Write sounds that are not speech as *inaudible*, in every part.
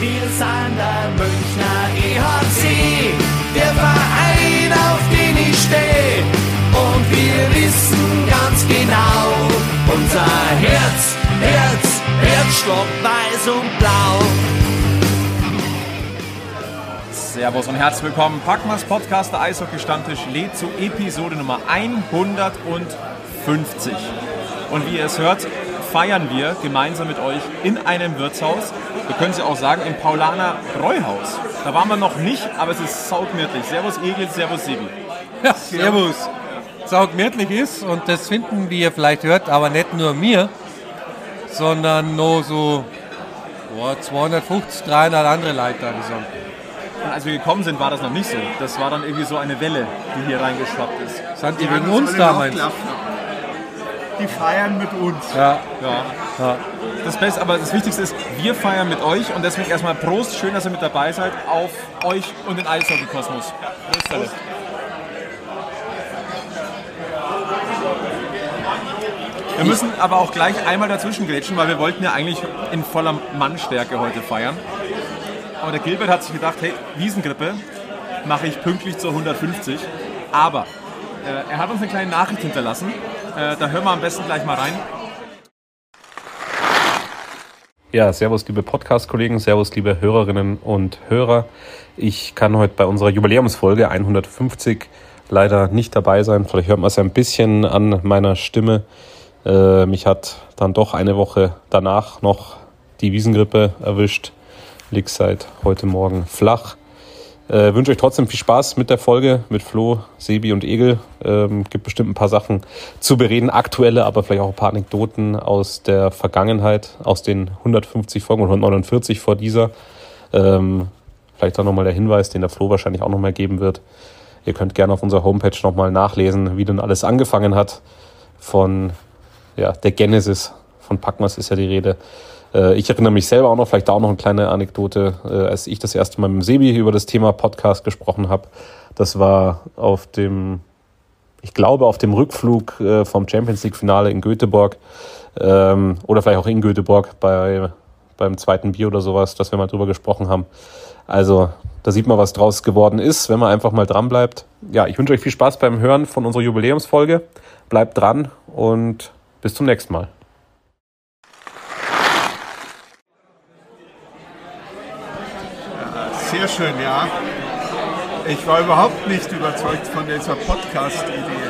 Wir sind der Münchner EHC, der Verein, auf den ich stehe. Und wir wissen ganz genau, unser Herz, Herz, Herzstock weiß und blau. Servus und herzlich willkommen. Packmas Podcast, der Eishockey-Stammtisch lädt zu Episode Nummer 150. Und wie ihr es hört, feiern wir gemeinsam mit euch in einem Wirtshaus. Wir können es ja auch sagen, im Paulaner Bräuhaus. Da waren wir noch nicht, aber es ist saugmütlich. Servus Egel, Servus Sebi. Ja, servus. Saugmärtlich ist und das finden, wie ihr vielleicht hört, aber nicht nur mir, sondern nur so boah, 250, 300 andere Leute da gesamt. Und als wir gekommen sind, war das noch nicht so. Das war dann irgendwie so eine Welle, die hier reingeschwappt ist. Sind die wegen uns da, meinst du? Die feiern mit uns. Ja, Ja. ja. Das Beste, aber das Wichtigste ist, wir feiern mit euch und deswegen erstmal Prost. Schön, dass ihr mit dabei seid auf euch und den Eishockey-Kosmos. Prost, alle. Wir müssen aber auch gleich einmal dazwischen grätschen, weil wir wollten ja eigentlich in voller Mannstärke heute feiern. Aber der Gilbert hat sich gedacht, hey, Wiesengrippe mache ich pünktlich zur 150. Aber äh, er hat uns eine kleine Nachricht hinterlassen. Äh, da hören wir am besten gleich mal rein. Ja, servus liebe Podcast-Kollegen, servus liebe Hörerinnen und Hörer. Ich kann heute bei unserer Jubiläumsfolge 150 leider nicht dabei sein. Vielleicht hört man es ein bisschen an meiner Stimme. Äh, mich hat dann doch eine Woche danach noch die Wiesengrippe erwischt. Lieg seit heute Morgen flach. Äh, wünsche euch trotzdem viel Spaß mit der Folge mit Flo, Sebi und Egel. Ähm, gibt bestimmt ein paar Sachen zu bereden, aktuelle, aber vielleicht auch ein paar Anekdoten aus der Vergangenheit, aus den 150 Folgen und 149 vor dieser. Ähm, vielleicht dann nochmal der Hinweis, den der Flo wahrscheinlich auch nochmal geben wird. Ihr könnt gerne auf unserer Homepage nochmal nachlesen, wie denn alles angefangen hat. Von ja, der Genesis von Packmas ist ja die Rede. Äh, Ich erinnere mich selber auch noch, vielleicht da auch noch eine kleine Anekdote, äh, als ich das erste Mal mit Sebi über das Thema Podcast gesprochen habe. Das war auf dem, ich glaube, auf dem Rückflug äh, vom Champions League-Finale in Göteborg ähm, oder vielleicht auch in Göteborg bei, beim zweiten Bier oder sowas, dass wir mal drüber gesprochen haben. Also da sieht man, was draus geworden ist, wenn man einfach mal dran bleibt. Ja, ich wünsche euch viel Spaß beim Hören von unserer Jubiläumsfolge. Bleibt dran und bis zum nächsten Mal. Sehr schön, ja. Ich war überhaupt nicht überzeugt von dieser Podcast-Idee.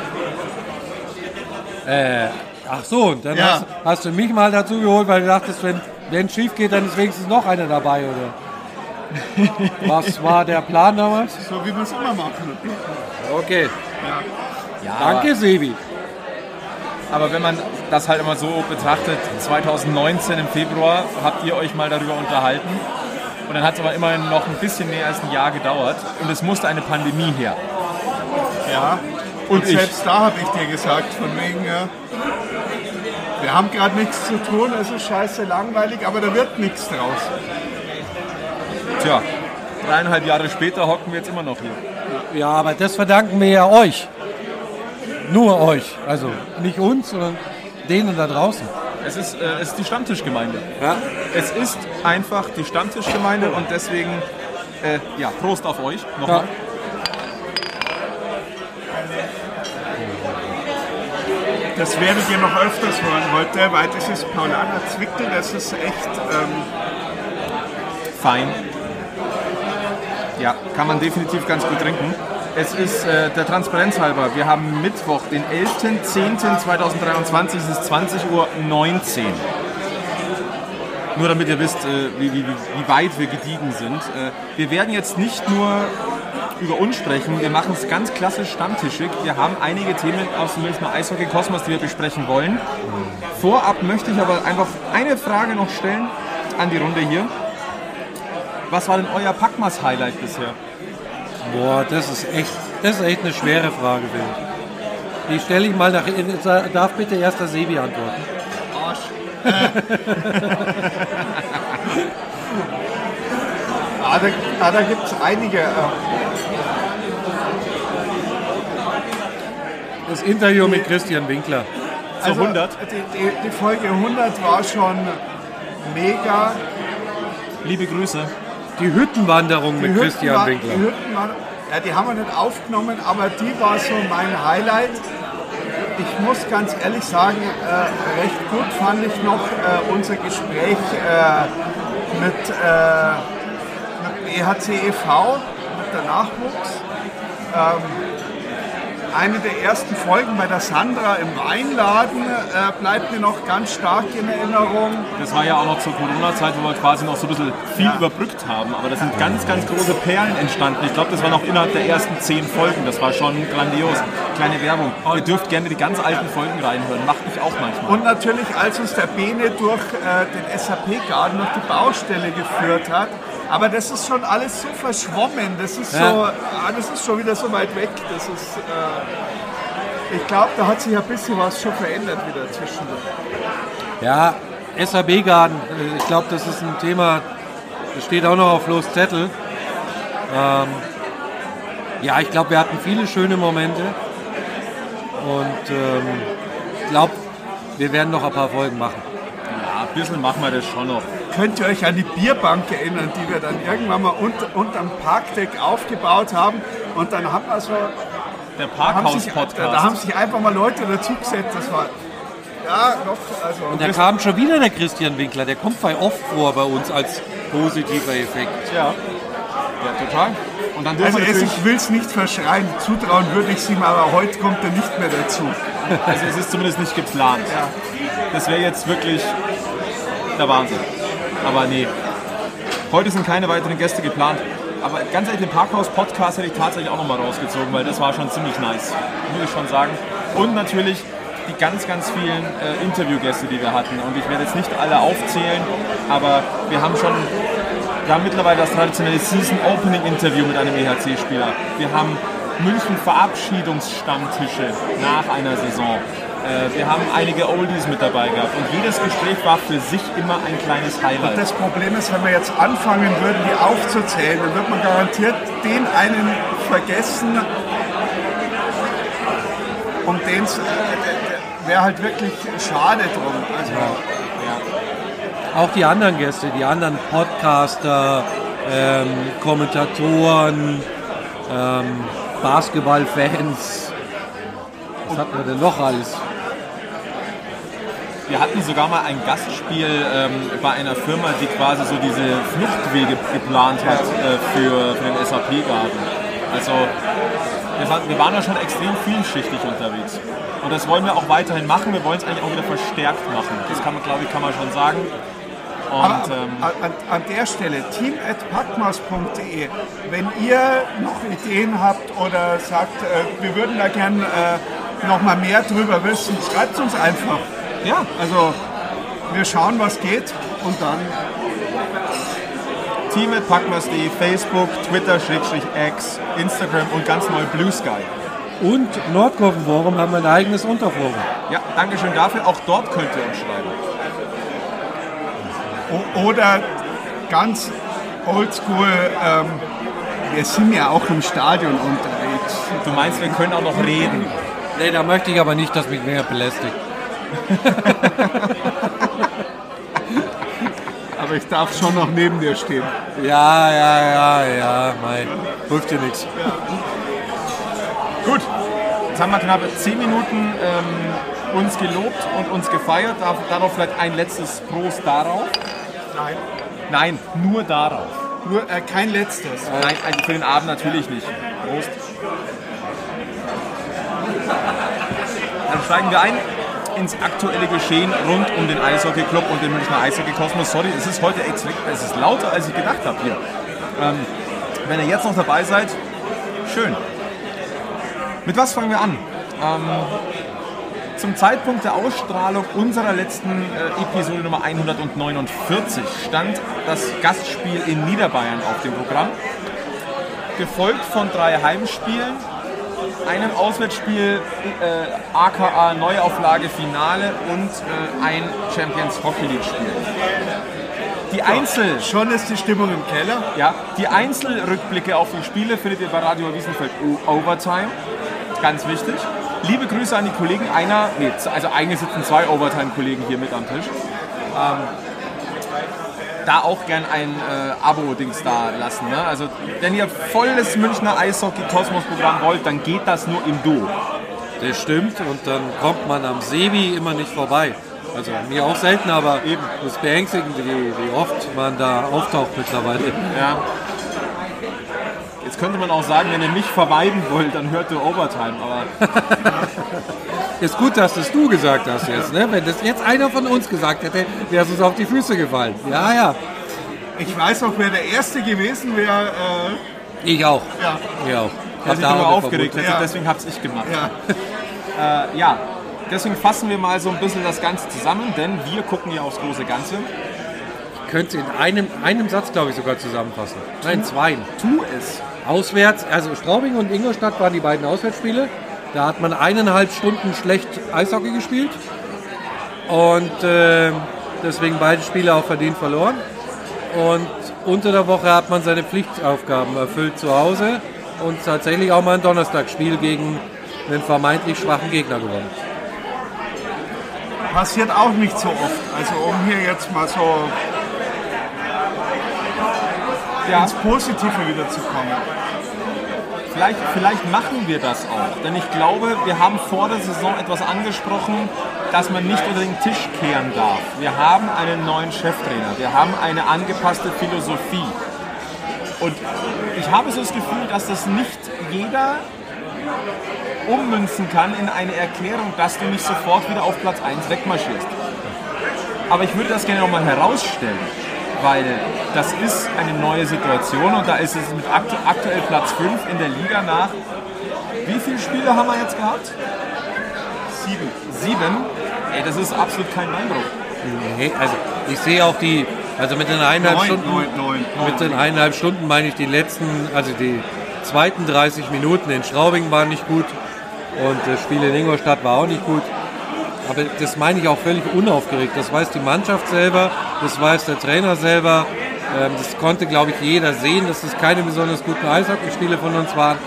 Äh, ach so, dann Ja. hast, hast du mich mal dazu geholt, weil du dachtest, wenn es schief geht, dann ist wenigstens noch einer dabei, oder? *laughs* Was war der Plan damals? So wie wir es immer machen. Okay. Ja, Danke, Sebi. Aber wenn man das halt immer so betrachtet, 2019 im Februar habt ihr euch mal darüber unterhalten. Und dann hat es aber immerhin noch ein bisschen mehr als ein Jahr gedauert. Und es musste eine Pandemie her. Ja. Und, Und ich. selbst da habe ich dir gesagt, von wegen, ja, wir haben gerade nichts zu tun, es ist scheiße langweilig, aber da wird nichts draus. Tja, dreieinhalb Jahre später hocken wir jetzt immer noch hier. Ja, aber das verdanken wir ja euch. Nur euch. Also nicht uns, sondern denen da draußen. Es ist, äh, es ist die Stammtischgemeinde. Ja. Es ist einfach die Stammtischgemeinde und deswegen, äh, ja, Prost auf euch. Nochmal. Ja. Das werdet ihr noch öfters hören heute, weil das ist Paulaner Zwickel, das ist echt, ähm, Fein. Ja, kann man definitiv ganz gut trinken. Es ist äh, der Transparenz halber. Wir haben Mittwoch, den 11.10.2023, es ist 20.19 Uhr. Nur damit ihr wisst, äh, wie, wie, wie weit wir gediegen sind. Äh, wir werden jetzt nicht nur über uns sprechen, wir machen es ganz klassisch stammtischig. Wir haben einige Themen aus dem Münchner Eishockey-Kosmos, die wir besprechen wollen. Vorab möchte ich aber einfach eine Frage noch stellen an die Runde hier. Was war denn euer Packmas-Highlight bisher? Boah, das ist echt, das ist echt eine schwere Frage, Will. Die stelle ich mal nach. Darf bitte erst der Sebi antworten? *laughs* ah, da, ah, da gibt es einige. Äh, Das Interview mit Christian Winkler. Zu 100? Die, die, die Folge 100 war schon mega. Liebe Grüße. Die Hüttenwanderung mit Die Christian Hütten war- Winkler. Die Hütten waren, ja, die haben wir nicht aufgenommen, aber die war so mein Highlight. Ich muss ganz ehrlich sagen, äh, recht gut fand ich noch äh, unser Gespräch äh, mit, äh, mit EHC e.V., mit der Nachwuchs. Ähm, eine der ersten Folgen bei der Sandra im Weinladen äh, bleibt mir noch ganz stark in Erinnerung. Das war ja auch noch zur Corona-Zeit, wo wir quasi noch so ein bisschen viel überbrückt haben. Aber da sind ganz, ganz große Perlen entstanden. Ich glaube, das war noch innerhalb der ersten zehn Folgen. Das war schon grandios. Kleine Werbung. Ihr dürft gerne die ganz alten Folgen reinhören. Macht ich auch manchmal. Und natürlich, als uns der Bene durch äh, den SAP-Garten durch die Baustelle geführt hat. Aber das ist schon alles so verschwommen. Das ist, Ja. so, ah, das ist schon wieder so weit weg. Das ist, äh, ich glaube, da hat sich ein bisschen was schon verändert wieder zwischendurch. Ja, SAB-Garden, äh, ich glaube, das ist ein Thema, das steht auch noch auf Los Zettel. Ähm, ja, ich glaube, wir hatten viele schöne Momente und ähm, ich glaube, wir werden noch ein paar Folgen machen. Ja, ein bisschen machen wir das schon noch. Könnt ihr euch an die Bierbank erinnern, die wir dann irgendwann mal unter, unterm Parkdeck aufgebaut haben? Und dann haben wir so Der sich, da, da haben Parkhaus-Podcast. sich einfach mal Leute dazugesetzt. Das war ja doch, also Und da kam schon wieder der Christian Winkler, der kommt bei oft vor bei uns als positiver Effekt. Ja. ja, total. Und dann Also es, ich will es nicht verschreien, zutrauen würde ich es ihm, aber heute kommt er nicht mehr dazu. also es ist zumindest nicht geplant. Das wäre jetzt wirklich der Wahnsinn. Aber nee, heute sind keine weiteren Gäste geplant. Aber ganz ehrlich, den Parkhaus-Podcast hätte ich tatsächlich auch nochmal rausgezogen, weil das war schon ziemlich nice, muss ich schon sagen. Und natürlich die ganz, ganz vielen äh, Interviewgäste, die wir hatten. Und ich werde jetzt nicht alle aufzählen, aber wir haben schon, wir haben mittlerweile das traditionelle Season Opening Interview mit einem EHC-Spieler. Wir haben München Verabschiedungsstammtische nach einer Saison. Äh, wir haben einige Oldies mit dabei gehabt und jedes Gespräch war für sich immer ein kleines Highlight. Das Problem ist, wenn wir jetzt anfangen würden, die aufzuzählen, dann wird man garantiert den einen vergessen, um den es wäre halt wirklich schade drum. Also, Auch die anderen Gäste, die anderen Podcaster, ähm, Kommentatoren, ähm, Basketballfans. Was hatten wir denn noch alles? Wir hatten sogar mal ein Gastspiel ähm, bei einer Firma, die quasi so diese Fluchtwege geplant hat äh, für, für den SAP-Garten. Also wir, waren- da schon extrem vielschichtig unterwegs. Und das wollen wir auch weiterhin machen. Wir wollen es eigentlich auch wieder verstärkt machen. Das kann man, glaube ich, kann man schon sagen. Und ähm, an, an der Stelle, team.packmas.de, wenn ihr noch Ideen habt oder sagt, äh, wir würden da gern äh, noch mal mehr drüber wissen, schreibt uns einfach. Ja, Also wir schauen, was geht und dann team.packmas.de, Facebook, Twitter, Schrägstrich X, Instagram und ganz neu Blue Sky. Und Nordkurvenforum haben wir ein eigenes Unterforum. Ja, Dankeschön dafür. Auch dort könnt ihr uns schreiben. o- oder ganz oldschool, ähm, wir sind ja auch im Stadion unterwegs. Du meinst, wir können auch noch reden. Nee, da möchte ich aber nicht, dass mich mehr belästigt. *laughs* Aber ich darf schon noch neben dir stehen. Ja, ja, ja, ja, mein. Hilft dir nichts. Gut, jetzt haben wir knapp 10 Minuten ähm, uns gelobt und uns gefeiert. Dar- Darauf vielleicht ein letztes Prost darauf. Nein. Nein, nur darauf. Nur äh, kein letztes. Nein, also für den Abend natürlich nicht. Prost. Dann steigen wir ein ins aktuelle Geschehen rund um den Eishockey-Club und den Münchner Eishockey-Kosmos. Sorry, es ist heute extrem, es ist lauter, als ich gedacht habe hier. Ähm, wenn ihr jetzt noch dabei seid, schön. Mit was fangen wir an? Ähm, zum Zeitpunkt der Ausstrahlung unserer letzten äh, Episode Nummer 149 stand das Gastspiel in Niederbayern auf dem Programm, gefolgt von drei Heimspielen, einem Auswärtsspiel äh, aka Neuauflage Finale und äh, ein Champions Hockey League Spiel. Die Einzel Schon ist die Stimmung im Keller. ja, die Einzelrückblicke auf die Spiele findet ihr bei Radio Wiesenfeld Overtime. Ganz wichtig. Liebe Grüße an die Kollegen. Einer, nee, also eigentlich sitzen zwei Overtime-Kollegen hier mit am Tisch. Ähm, da auch gern ein äh, Abo-Dings da lassen. Ne? Also wenn ihr volles Münchner Eishockey-Kosmos-Programm wollt, dann geht das nur im Duo. Das stimmt und dann kommt man am Sebi immer nicht vorbei. Also mir auch selten, aber Eben. das beängstigend, wie, wie oft man da auftaucht mittlerweile. Ja. Jetzt könnte man auch sagen, wenn ihr mich verweiden wollt, dann hört ihr Overtime. Aber *laughs* Ist gut, dass das du gesagt hast jetzt. Ne? Wenn das jetzt einer von uns gesagt hätte, wäre es uns auf die Füße gefallen. Ja, ja. Ich weiß auch, wer der Erste gewesen wäre. Äh, Ich auch. ja, Ich auch. der sich darüber aufgeregt hätte, Ja. deswegen hab's ich gemacht. ja. *laughs* Äh, ja, deswegen fassen wir mal so ein bisschen das Ganze zusammen, denn wir gucken ja aufs große Ganze. Könnte in einem, einem Satz, glaube ich, sogar zusammenfassen. Nein, zwei. Tu es. Auswärts, also Straubing und Ingolstadt waren die beiden Auswärtsspiele. Da hat man eineinhalb Stunden schlecht Eishockey gespielt. Und äh, deswegen beide Spiele auch verdient verloren. Und unter der Woche hat man seine Pflichtaufgaben erfüllt zu Hause und tatsächlich auch mal ein Donnerstagsspiel gegen einen vermeintlich schwachen Gegner gewonnen. Passiert auch nicht so oft. Also um hier jetzt mal so Ja, ins Positive wieder zu kommen. Vielleicht, vielleicht machen wir das auch. Denn ich glaube, wir haben vor der Saison etwas angesprochen, dass man nicht unter den Tisch kehren darf. Wir haben einen neuen Cheftrainer. Wir haben eine angepasste Philosophie. Und ich habe so das Gefühl, dass das nicht jeder ummünzen kann in eine Erklärung, dass du nicht sofort wieder auf Platz 1 wegmarschierst. Aber ich würde das gerne nochmal herausstellen, weil das ist eine neue Situation und da ist es mit aktu aktuell Platz 5 in der Liga nach. Wie viele Spiele haben wir jetzt gehabt? Sieben. Sieben? Ey, das ist absolut kein Beinbruch. Nee, also ich sehe auch die, also mit den eineinhalb Neun, Stunden, neun, neun, mit den eineinhalb Stunden meine ich die letzten, also die zweiten 30 Minuten in Straubing waren nicht gut und das Spiel in Ingolstadt war auch nicht gut. Aber das meine ich auch völlig unaufgeregt. Das weiß die Mannschaft selber, das weiß der Trainer selber. Ähm, Das konnte, glaube ich, jeder sehen, dass es keine besonders guten Eishockeyspiele von uns waren.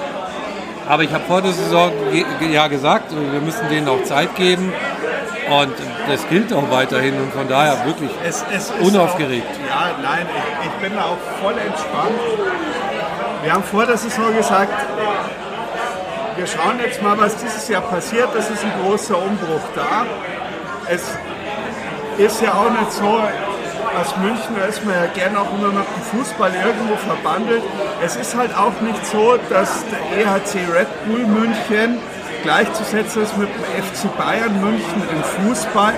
Aber ich habe vor der Saison ja gesagt, wir müssen denen auch Zeit geben. Und das gilt auch weiterhin und von daher wirklich Es, es Unaufgeregt. Auch, ja, nein, ich, ich bin da auch voll entspannt. Wir haben vor der Saison gesagt, wir schauen jetzt mal, was dieses Jahr passiert. Das ist ein großer Umbruch da. Es ist ja auch nicht so, als Münchner ist man ja gerne auch immer mit dem Fußball irgendwo verbandelt. Es ist halt auch nicht so, dass der EHC Red Bull München gleichzusetzen ist mit dem FC Bayern München im Fußball.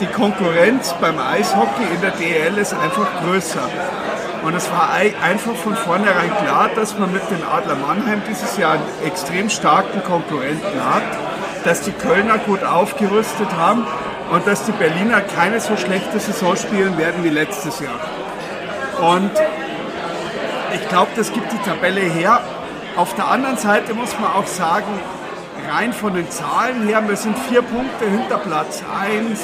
Die Konkurrenz beim Eishockey in der DL ist einfach größer. Und es war ei- einfach von vornherein klar, dass man mit den Adler Mannheim dieses Jahr einen extrem starken Konkurrenten hat, dass die Kölner gut aufgerüstet haben und dass die Berliner keine so schlechte Saison spielen werden wie letztes Jahr. Und ich glaube, das gibt die Tabelle her. Auf der anderen Seite muss man auch sagen, rein von den Zahlen her, wir sind vier Punkte hinter Platz 1,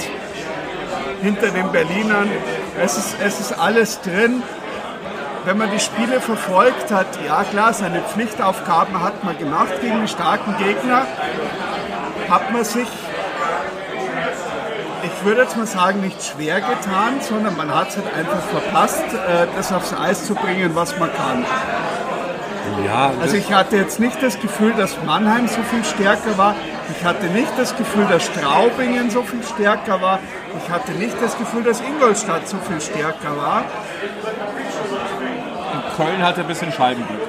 hinter den Berlinern. Es ist, es ist alles drin. Wenn man die Spiele verfolgt hat, ja klar, seine Pflichtaufgaben hat man gemacht gegen die starken Gegner. Hat man sich, ich würde jetzt mal sagen, nicht schwer getan, sondern man hat es halt einfach verpasst, äh, das aufs Eis zu bringen, was man kann. Ja, Also ich hatte jetzt nicht das Gefühl, dass Mannheim so viel stärker war. Ich hatte nicht das Gefühl, dass Straubingen so viel stärker war. Ich hatte nicht das Gefühl, dass Ingolstadt so viel stärker war. Köln hatte ein bisschen Scheibenglück.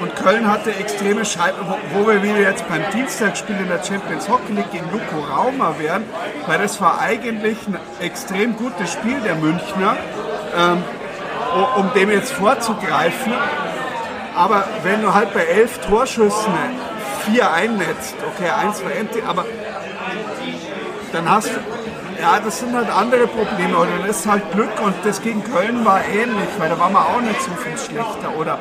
Und Köln hatte extreme Scheiben, wo, wir wieder jetzt beim Dienstagsspiel in der Champions Hockey League gegen Luko Rauma wären, weil das war eigentlich ein extrem gutes Spiel der Münchner, ähm, um dem jetzt vorzugreifen. Aber wenn du halt bei elf Torschüssen vier einnetzt, okay, eins war empty, aber dann hast du, ja, das sind halt andere Probleme oder das ist halt Glück und das gegen Köln war ähnlich, weil da waren wir auch nicht so viel schlechter oder,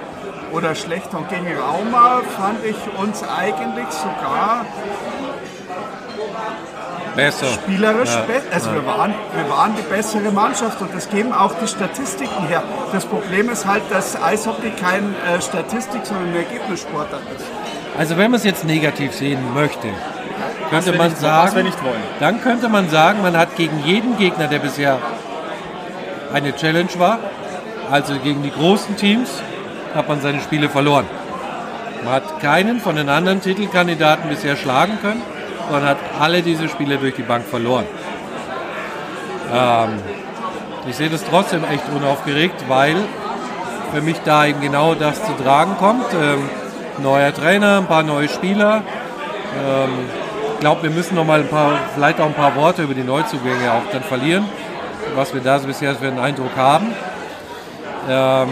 oder schlechter. Und gegen Rauma fand ich uns eigentlich sogar besser. spielerisch besser. Also wir, waren, wir waren die bessere Mannschaft und das geben auch die Statistiken her. Das Problem ist halt, dass Eishockey kein äh, Statistik, sondern ein Ergebnissportart ist. Also wenn man es jetzt negativ sehen möchte, könnte man nicht sagen, dann könnte man sagen, man hat gegen jeden Gegner, der bisher eine Challenge war, also gegen die großen Teams, hat man seine Spiele verloren. Man hat keinen von den anderen Titelkandidaten bisher schlagen können, sondern hat alle diese Spiele durch die Bank verloren. Ähm, ich sehe das trotzdem echt unaufgeregt, weil für mich da eben genau das zu tragen kommt. Ähm, neuer Trainer, ein paar neue Spieler. Ähm, glaube, wir müssen noch mal ein paar, vielleicht auch ein paar Worte über die Neuzugänge auch dann verlieren, was wir da so bisher für einen Eindruck haben. Ähm,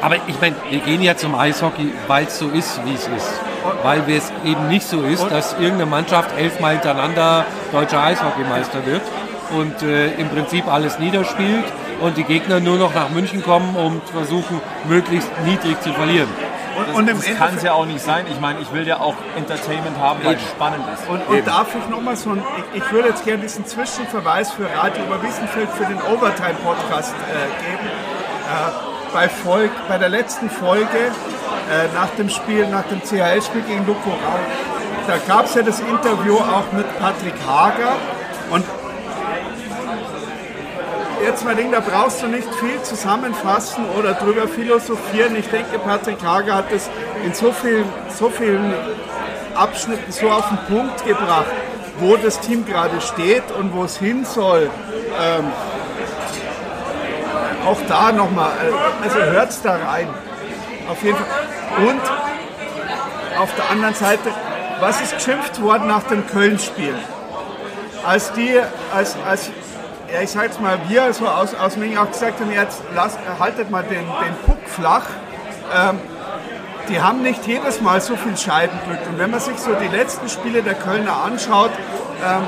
aber ich meine, wir gehen ja zum Eishockey, weil es so ist, wie es ist. Weil es eben nicht so ist, dass irgendeine Mannschaft elfmal hintereinander deutscher Eishockeymeister wird und äh, im Prinzip alles niederspielt und die Gegner nur noch nach München kommen, um zu versuchen, möglichst niedrig zu verlieren. Und, und das kann es ja auch nicht sein. Ich meine, ich will ja auch Entertainment haben, weil es spannend ist. Und, und darf ich nochmal so ein, ich, ich würde jetzt gerne diesen Zwischenverweis für Radio über Wiesenfeld für den Overtime-Podcast äh, geben. Äh, bei, Volk, bei der letzten Folge äh, nach dem Spiel, nach dem CHL-Spiel gegen Luko Rau, da gab es ja das Interview auch mit Patrick Hager und jetzt mein Ding, da brauchst du nicht viel zusammenfassen oder drüber philosophieren. Ich denke, Patrick Hager hat es in so vielen, so vielen Abschnitten so auf den Punkt gebracht, wo das Team gerade steht und wo es hin soll. Ähm, auch da nochmal, äh, also hört es da rein. Auf jeden Fall. Und auf der anderen Seite, was ist geschimpft worden nach dem Köln-Spiel? Als die, als, als ja, ich sag jetzt mal, wir so aus, aus München auch gesagt haben, jetzt lasst, haltet mal den, den Puck flach. Ähm, die haben nicht jedes Mal so viel Scheibenglück. Und wenn man sich so die letzten Spiele der Kölner anschaut, ähm,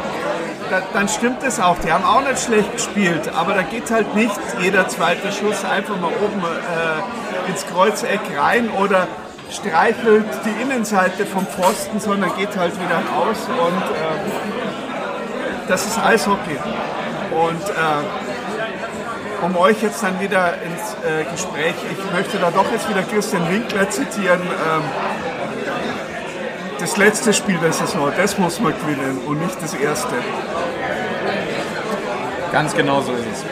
da, dann stimmt es auch. Die haben auch nicht schlecht gespielt, aber da geht halt nicht jeder zweite Schuss einfach mal oben äh, ins Kreuzeck rein oder streichelt die Innenseite vom Pfosten, sondern geht halt wieder raus und äh, das ist Eishockey. Und äh, um euch jetzt dann wieder ins äh, Gespräch, ich möchte da doch jetzt wieder Christian Winkler zitieren. Ähm, das letzte Spiel der Saison, das muss man gewinnen und nicht das erste. Ganz genau so ist es.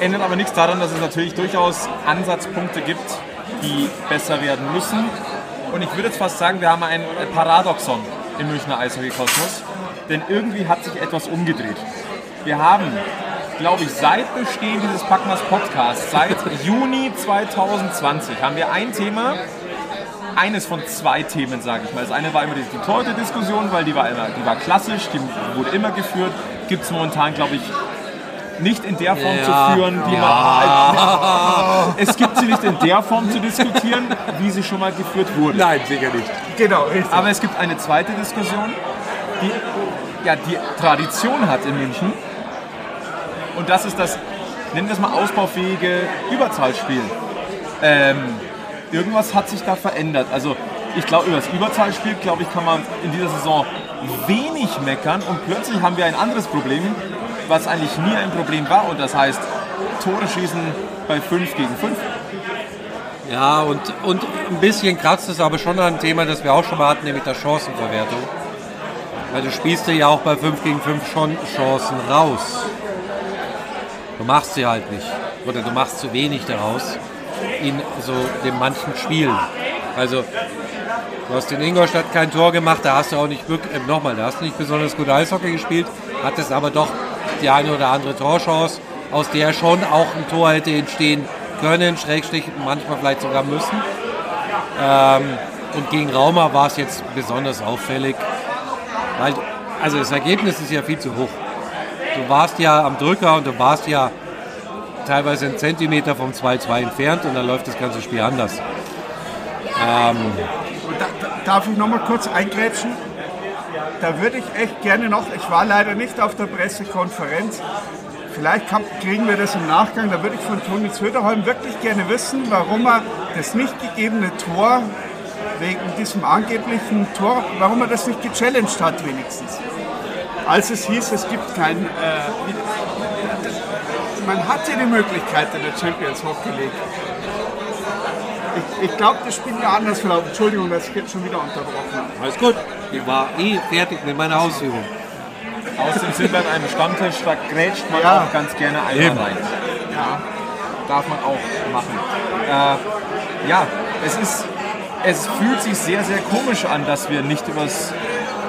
Ändert aber nichts daran, dass es natürlich durchaus Ansatzpunkte gibt, die besser werden müssen. Und ich würde jetzt fast sagen, wir haben ein Paradoxon im Münchner Eishockey-Kosmos. Denn irgendwie hat sich etwas umgedreht. Wir haben, glaube ich, seit Bestehen dieses Packmas Podcasts, seit Juni 2020, haben wir ein Thema, eines von zwei Themen, sage ich mal. Das eine war immer die, die Torte-Diskussion, weil die war, immer, die war klassisch, die wurde immer geführt. Gibt es momentan, glaube ich, nicht in der Form ja, zu führen, wie ja. man. Es gibt sie nicht in der Form zu diskutieren, wie sie schon mal geführt wurde. Nein, sicher nicht. Genau, richtig. Aber es gibt eine zweite Diskussion, die ja die Tradition hat in München. Und das ist das, nennen wir es mal ausbaufähige Überzahlspiel. Ähm, irgendwas hat sich da verändert. Also ich glaube, über das Überzahlspiel, glaube ich, kann man in dieser Saison wenig meckern und plötzlich haben wir ein anderes Problem, was eigentlich nie ein Problem war und das heißt Tore schießen bei 5 gegen 5. Ja, und, und ein bisschen kratzt es aber schon an ein Thema, das wir auch schon mal hatten, nämlich der Chancenverwertung. Weil du spielst dir ja auch bei 5 gegen 5 schon Chancen raus. Du machst sie halt nicht. Oder du machst zu wenig daraus in so den manchen Spielen. Also du hast in Ingolstadt kein Tor gemacht, da hast du auch nicht wirklich, äh, nochmal, da hast du nicht besonders gut Eishockey gespielt, hattest aber doch die eine oder andere Torchance, aus der schon auch ein Tor hätte entstehen können, Schrägstrich manchmal vielleicht sogar müssen. Ähm, und gegen Rauma war es jetzt besonders auffällig, weil also das Ergebnis ist ja viel zu hoch. Du warst ja am Drücker und du warst ja teilweise einen Zentimeter vom 2-2 entfernt und dann läuft das ganze Spiel anders. Ähm, da, darf ich noch mal kurz eingrätschen? Da würde ich echt gerne noch, ich war leider nicht auf der Pressekonferenz, vielleicht kriegen wir das im Nachgang, da würde ich von Toni Söderholm wirklich gerne wissen, warum er das nicht gegebene Tor wegen diesem angeblichen Tor, warum er das nicht gechallenged hat wenigstens. Als es hieß, es gibt kein, äh, man hatte die Möglichkeit in der Champions Hockey League. Ich, ich glaube, das Spiel war anders verlaufen. Entschuldigung, dass ich jetzt schon wieder unterbrochen habe. Alles gut. Ich war eh fertig mit meiner Ausführung. Außerdem sind wir an einem Stammtisch, da grätscht man ja. auch ganz gerne einmal rein. Ja. darf man auch machen. Äh, ja, es ist, es fühlt sich sehr, sehr komisch an, dass wir nicht übers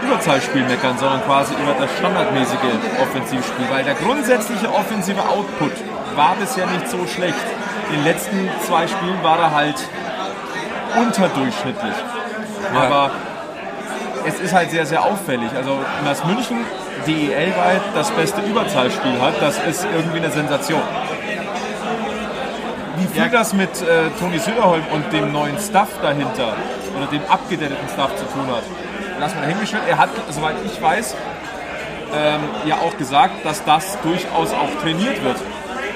Überzahlspiel meckern, sondern quasi über das standardmäßige Offensivspiel, weil der grundsätzliche offensive Output war bisher nicht so schlecht. In den letzten zwei Spielen war er halt unterdurchschnittlich. Aber es ist halt sehr, sehr auffällig. Also, dass München DEL-weit das beste Überzahlspiel hat, das ist irgendwie eine Sensation. Wie viel das mit äh, Toni Söderholm und dem neuen Staff dahinter oder dem abgedeckten Staff zu tun hat, lass mal dahingestellt. Er hat, soweit ich weiß, ähm, ja auch gesagt, dass das durchaus auch trainiert wird.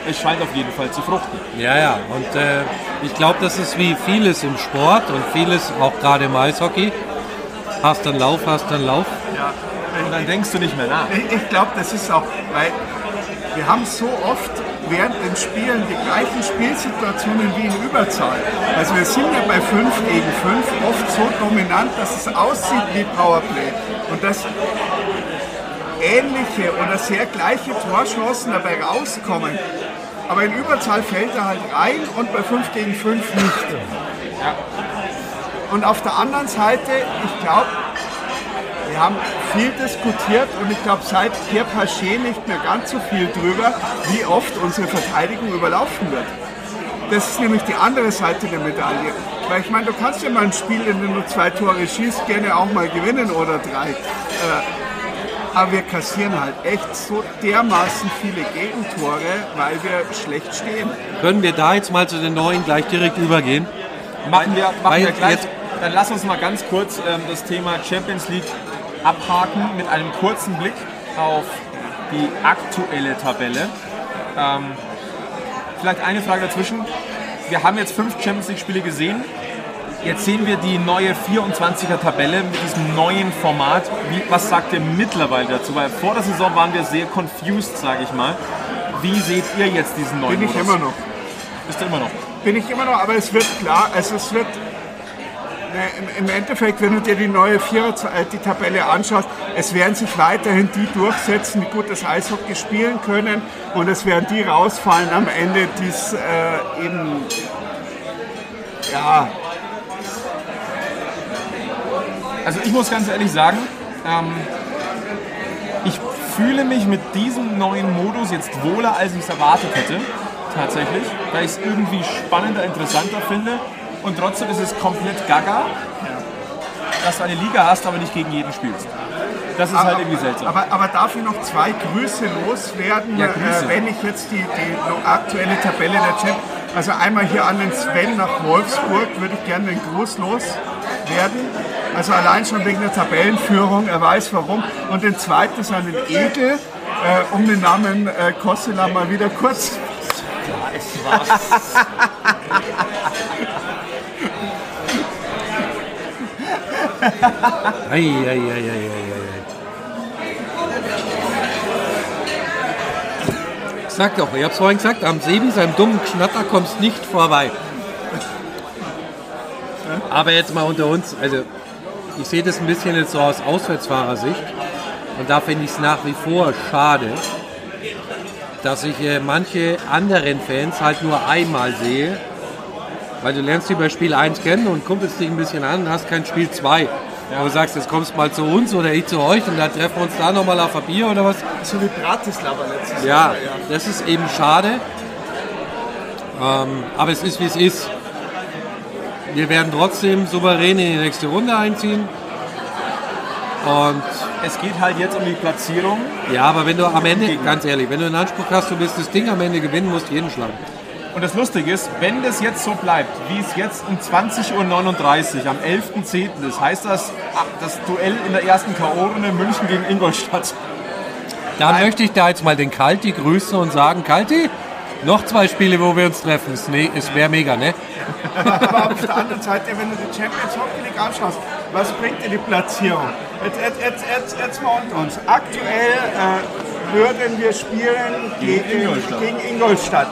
Es scheint auf jeden Fall zu fruchten. Ja, ja. Und äh, ich glaube, das ist wie vieles im Sport und vieles auch gerade im Eishockey. Hast dann Lauf, hast dann Lauf. Ja. Und dann denkst du nicht mehr nach. Ich, ich glaube, das ist auch, weil wir haben so oft während den Spielen die gleichen Spielsituationen wie in Überzahl. Also wir sind ja bei 5 gegen 5 oft so dominant, dass es aussieht wie Powerplay. Und dass ähnliche oder sehr gleiche Torchancen dabei rauskommen. Aber in Überzahl fällt er halt rein und bei 5 gegen 5 nicht. Und auf der anderen Seite, ich glaube, wir haben viel diskutiert und ich glaube seit Pierre Paget nicht mehr ganz so viel drüber, wie oft unsere Verteidigung überlaufen wird. Das ist nämlich die andere Seite der Medaille. Weil ich meine, du kannst ja mal ein Spiel, in dem du zwei Tore schießt, gerne auch mal gewinnen oder drei. Äh, aber wir kassieren halt echt so dermaßen viele Gegentore, weil wir schlecht stehen. Können wir da jetzt mal zu den neuen gleich direkt übergehen? Machen wir, machen wir gleich. jetzt- Dann lass uns mal ganz kurz ähm, das Thema Champions League abhaken mit einem kurzen Blick auf die aktuelle Tabelle. Ähm, vielleicht eine Frage dazwischen. Wir haben jetzt fünf Champions League-Spiele gesehen. Jetzt sehen wir die neue 24er-Tabelle mit diesem neuen Format. Wie, was sagt ihr mittlerweile dazu? Weil vor der Saison waren wir sehr confused, sage ich mal. Wie seht ihr jetzt diesen neuen Bin ich Modus? immer noch. Bist du immer noch? bin ich immer noch, aber es wird klar, also es wird im, Endeffekt, wenn du dir die neue Vierer, äh, die Tabelle anschaust, es werden sich weiterhin die durchsetzen, die gutes Eishockey spielen können und es werden die rausfallen am Ende, die es äh, eben ja, Also ich muss ganz ehrlich sagen, ähm, ich fühle mich mit diesem neuen Modus jetzt wohler, als ich es erwartet hätte. Tatsächlich. Weil ich es irgendwie spannender, interessanter finde. Und trotzdem ist es komplett gaga, dass du eine Liga hast, aber nicht gegen jeden spielst. Das ist halt irgendwie seltsam. Aber, aber darf ich noch zwei Grüße loswerden, Ja, Grüße. Äh, wenn ich jetzt die, die aktuelle Tabelle der Champions Also einmal hier an den Sven nach Wolfsburg würde ich gerne den Gruß loswerden. Also allein schon wegen der Tabellenführung, er weiß warum. Und den zweiten ist an den Egel, äh, um den Namen äh, Kossela mal wieder kurz Ei, *laughs* ei, ei, ei, ei, ei. Ich sag doch, ich hab's vorhin gesagt, am Seben, seinem dummen Knatter, kommst nicht vorbei. Aber jetzt mal unter uns, also ich sehe das ein bisschen jetzt so aus Auswärtsfahrersicht und da finde ich es nach wie vor schade, dass ich äh, manche anderen Fans halt nur einmal sehe, weil du lernst die bei Spiel 1 kennen und kumpelst dich ein bisschen an und hast kein Spiel 2. Wo du sagst, jetzt kommst mal zu uns oder ich zu euch und dann treffen wir uns da nochmal auf ein Bier oder was. so wie Bratislava letztes Ja, Jahr. das ist eben schade. Ähm, aber es ist, wie es ist. Wir werden trotzdem souverän in die nächste Runde einziehen. Und es geht halt jetzt um die Platzierung. ja, aber wenn du am Ende, ganz ehrlich, wenn du den Anspruch hast, du willst das Ding am Ende gewinnen, musst du jeden schlagen. Und das Lustige ist, wenn das jetzt so bleibt, wie es jetzt um 20.39 Uhr am 11.10. ist, heißt das ach, das Duell in der ersten K.O.-Runde München gegen Ingolstadt. Dann möchte ich da jetzt mal den Kalti grüßen und sagen, Kalti, noch zwei Spiele, wo wir uns treffen. Es ne, es wäre mega, ne? *laughs* Aber auf der anderen Seite, wenn du die Champions Hockey League anschaust, was bringt dir die Platzierung? Jetzt, jetzt, jetzt, jetzt, jetzt mal unter uns. Aktuell äh, würden wir spielen gegen, Ingolstadt. gegen Ingolstadt.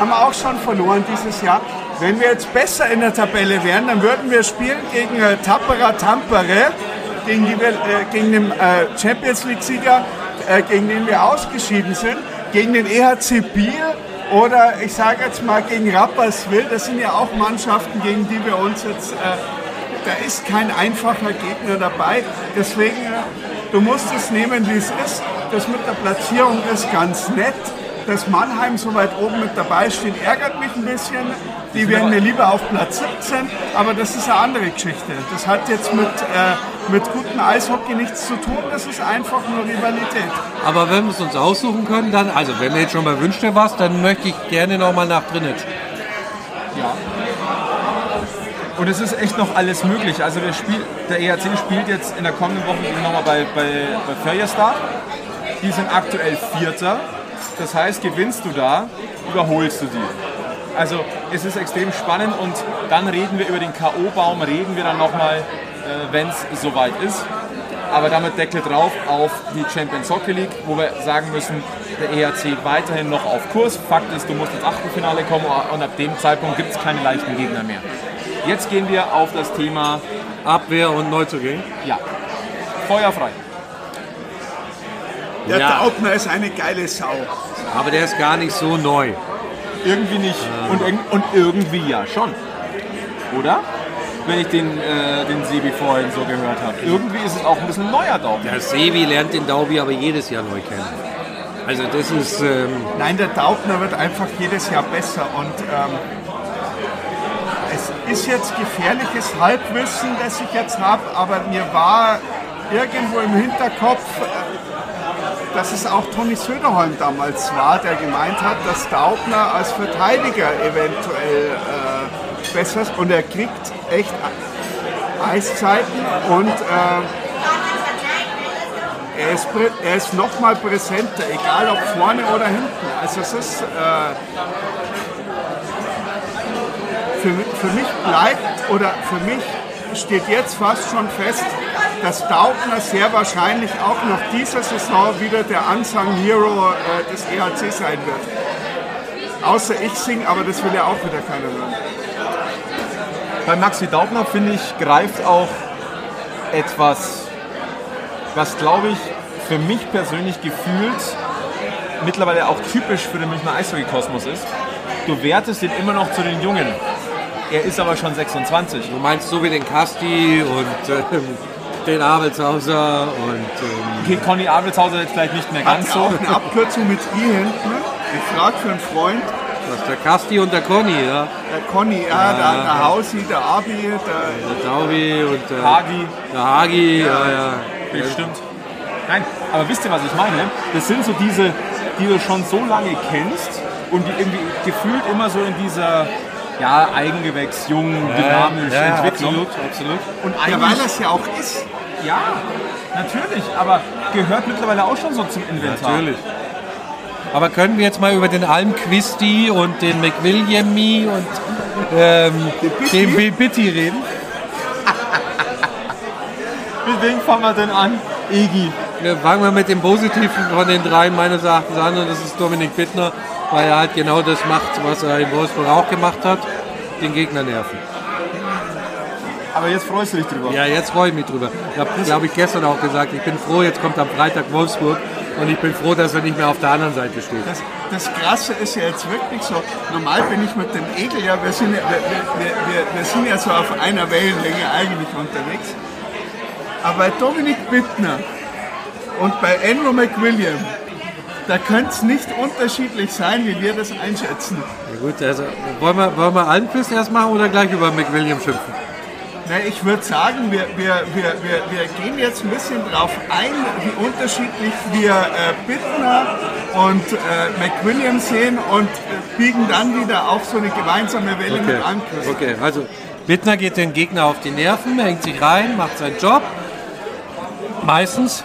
Haben wir auch schon verloren dieses Jahr. Wenn wir jetzt besser in der Tabelle wären, dann würden wir spielen gegen äh, Tappera Tampere, gegen, die äh, gegen den äh, Champions League-Sieger, äh, gegen den wir ausgeschieden sind, gegen den EHC Biel Oder ich sage jetzt mal gegen Rapperswil, das sind ja auch Mannschaften, gegen die wir uns jetzt, äh, da ist kein einfacher Gegner dabei. Deswegen, äh, du musst es nehmen, wie es ist. Das mit der Platzierung ist ganz nett. Dass Mannheim so weit oben mit dabei steht, ärgert mich ein bisschen. Die wären mir lieber auf Platz 17, aber das ist eine andere Geschichte. Das hat jetzt mit, äh, mit gutem Eishockey nichts zu tun, das ist einfach nur Rivalität. Aber wenn wir es uns aussuchen können, dann, also wenn du jetzt schon mal wünscht dir was, dann möchte ich gerne nochmal nach Trinitsch. Und es ist echt noch alles möglich. Also wir spiel, der EHC spielt jetzt in der kommenden Woche nochmal bei, bei, bei Färjestad. Die sind aktuell Vierter. Das heißt, gewinnst du da, überholst du die. Also es ist extrem spannend und dann reden wir über den K.O.-Baum, reden wir dann nochmal, äh, wenn es soweit ist. Aber damit Deckel drauf auf die Champions Hockey League, wo wir sagen müssen, der EHC weiterhin noch auf Kurs. Fakt ist, du musst ins Achtelfinale kommen und ab dem Zeitpunkt gibt es keine leichten Gegner mehr. Jetzt gehen wir auf das Thema Abwehr und Neuzugänge. ja, feuerfrei. Der Ja. Taubner ist eine geile Sau. Aber der ist gar nicht so neu. Irgendwie nicht. Und, irg- und irgendwie ja schon. Oder? Wenn ich den, äh, den Sebi vorhin so gehört habe. Irgendwie ist es auch ein bisschen neuer Daumen. Der Sevi lernt den Daubi aber jedes Jahr neu kennen. Also das ist, ähm, Nein, der Taubner wird einfach jedes Jahr besser und ähm, es ist jetzt gefährliches Halbwissen, das ich jetzt habe, aber mir war irgendwo im Hinterkopf, äh, dass es auch Toni Söderholm damals war, der gemeint hat, dass Daubner als Verteidiger eventuell äh, besser ist und er kriegt echt Eiszeiten und äh, er ist, er ist noch mal präsenter, egal ob vorne oder hinten. Also es ist, äh, für, für mich bleibt oder für mich steht jetzt fast schon fest, dass Daubner sehr wahrscheinlich auch noch diese Saison wieder der Unsung Hero äh, des EHC sein wird. Außer ich sing, aber das will ja auch wieder keiner hören. Bei Maxi Daubner, finde ich, greift auch etwas, was glaube ich für mich persönlich gefühlt mittlerweile auch typisch für den Münchner Eishockey-Kosmos ist. Du wertest ihn immer noch zu den Jungen. Er ist aber schon 26. du meinst so wie den Kasti und ähm, den Abelshauser und ähm, Okay, Conny Abelshauser jetzt vielleicht nicht mehr Hat ganz auch so. eine Abkürzung mit I hinten. Ich frage für einen Freund, was, der Kasti und der Conny, ja. der Conny, ja, der, der Hausi, der Abi, der, Der Daubi und der, Hagi, der Hagi, ja, ja. bestimmt. Nein, aber wisst ihr, was ich meine? Das sind so diese, die du schon so lange kennst und die irgendwie gefühlt immer so in dieser ja, Eigengewächs, jung, dynamisch ja, ja, Entwicklung. absolut, absolut. Und ja, weil das ja auch ist. ja, natürlich, aber gehört mittlerweile auch schon so zum Inventar. Natürlich. Aber können wir jetzt mal über den Almquisti und den McWilliamy und ähm, den Bitti reden? *laughs* Mit wem fangen wir denn an? Egi. Ja, fangen wir mit dem Positiven von den dreien meines Erachtens an und das ist Dominik Bittner, weil er halt genau das macht, was er in Wolfsburg auch gemacht hat, den Gegner nerven. Aber jetzt freust du dich drüber. Ja, jetzt freue ich mich drüber. Ich habe, glaube ich, gestern auch gesagt, ich bin froh, jetzt kommt am Freitag Wolfsburg und ich bin froh, dass er nicht mehr auf der anderen Seite steht. Das, das Krasse ist ja jetzt wirklich so, normal bin ich mit dem Egel ja, wir sind ja, wir, wir, wir, wir sind ja so auf einer Wellenlänge eigentlich unterwegs. Aber bei Dominik Bittner und bei Andrew McWilliam, da könnte es nicht unterschiedlich sein, wie wir das einschätzen. Ja, gut, also wollen wir, wollen wir Almquist erst machen oder gleich über McWilliam schimpfen? Na, ich würde sagen, wir, wir, wir, wir, wir gehen jetzt ein bisschen drauf ein, wie unterschiedlich wir äh, Bittner und äh, McWilliam sehen und äh, biegen dann wieder auf so eine gemeinsame Welle mit Anquist. okay, also Bittner geht den Gegner auf die Nerven, hängt sich rein, macht seinen Job. Meistens.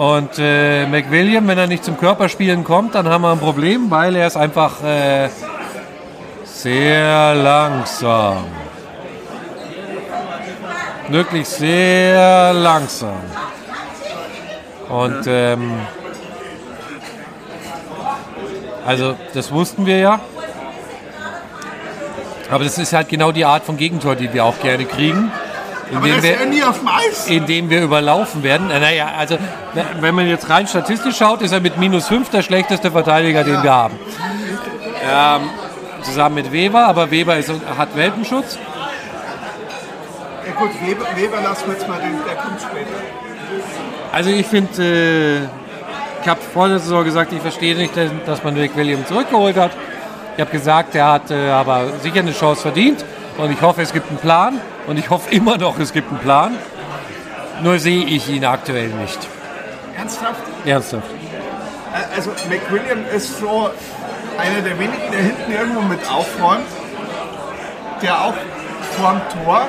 Und äh, McWilliam, wenn er nicht zum Körperspielen kommt, dann haben wir ein Problem, weil er ist einfach äh, sehr langsam. Wirklich sehr langsam. Und ähm, also das wussten wir ja. Aber das ist halt genau die Art von Gegentor, die wir auch gerne kriegen. Indem ja wir, Eis. indem wir überlaufen werden. Naja, also wenn man jetzt rein statistisch schaut, ist er mit minus 5 der schlechteste Verteidiger, den wir haben. Ähm, zusammen mit Weber, aber Weber ist, hat Welpenschutz. Ja gut, Weber, Weber lassen wir jetzt mal, den, der kommt später. Also ich finde, äh, ich habe vor der Saison gesagt, ich verstehe nicht, dass man Rick Williams zurückgeholt hat. Ich habe gesagt, er hat äh, aber sicher eine Chance verdient und ich hoffe, es gibt einen Plan und ich hoffe immer noch, es gibt einen Plan. Nur sehe ich ihn aktuell nicht. Ernsthaft? Ernsthaft. Also McWilliam ist so einer der wenigen, der hinten irgendwo mit aufräumt, der auch vorm Tor,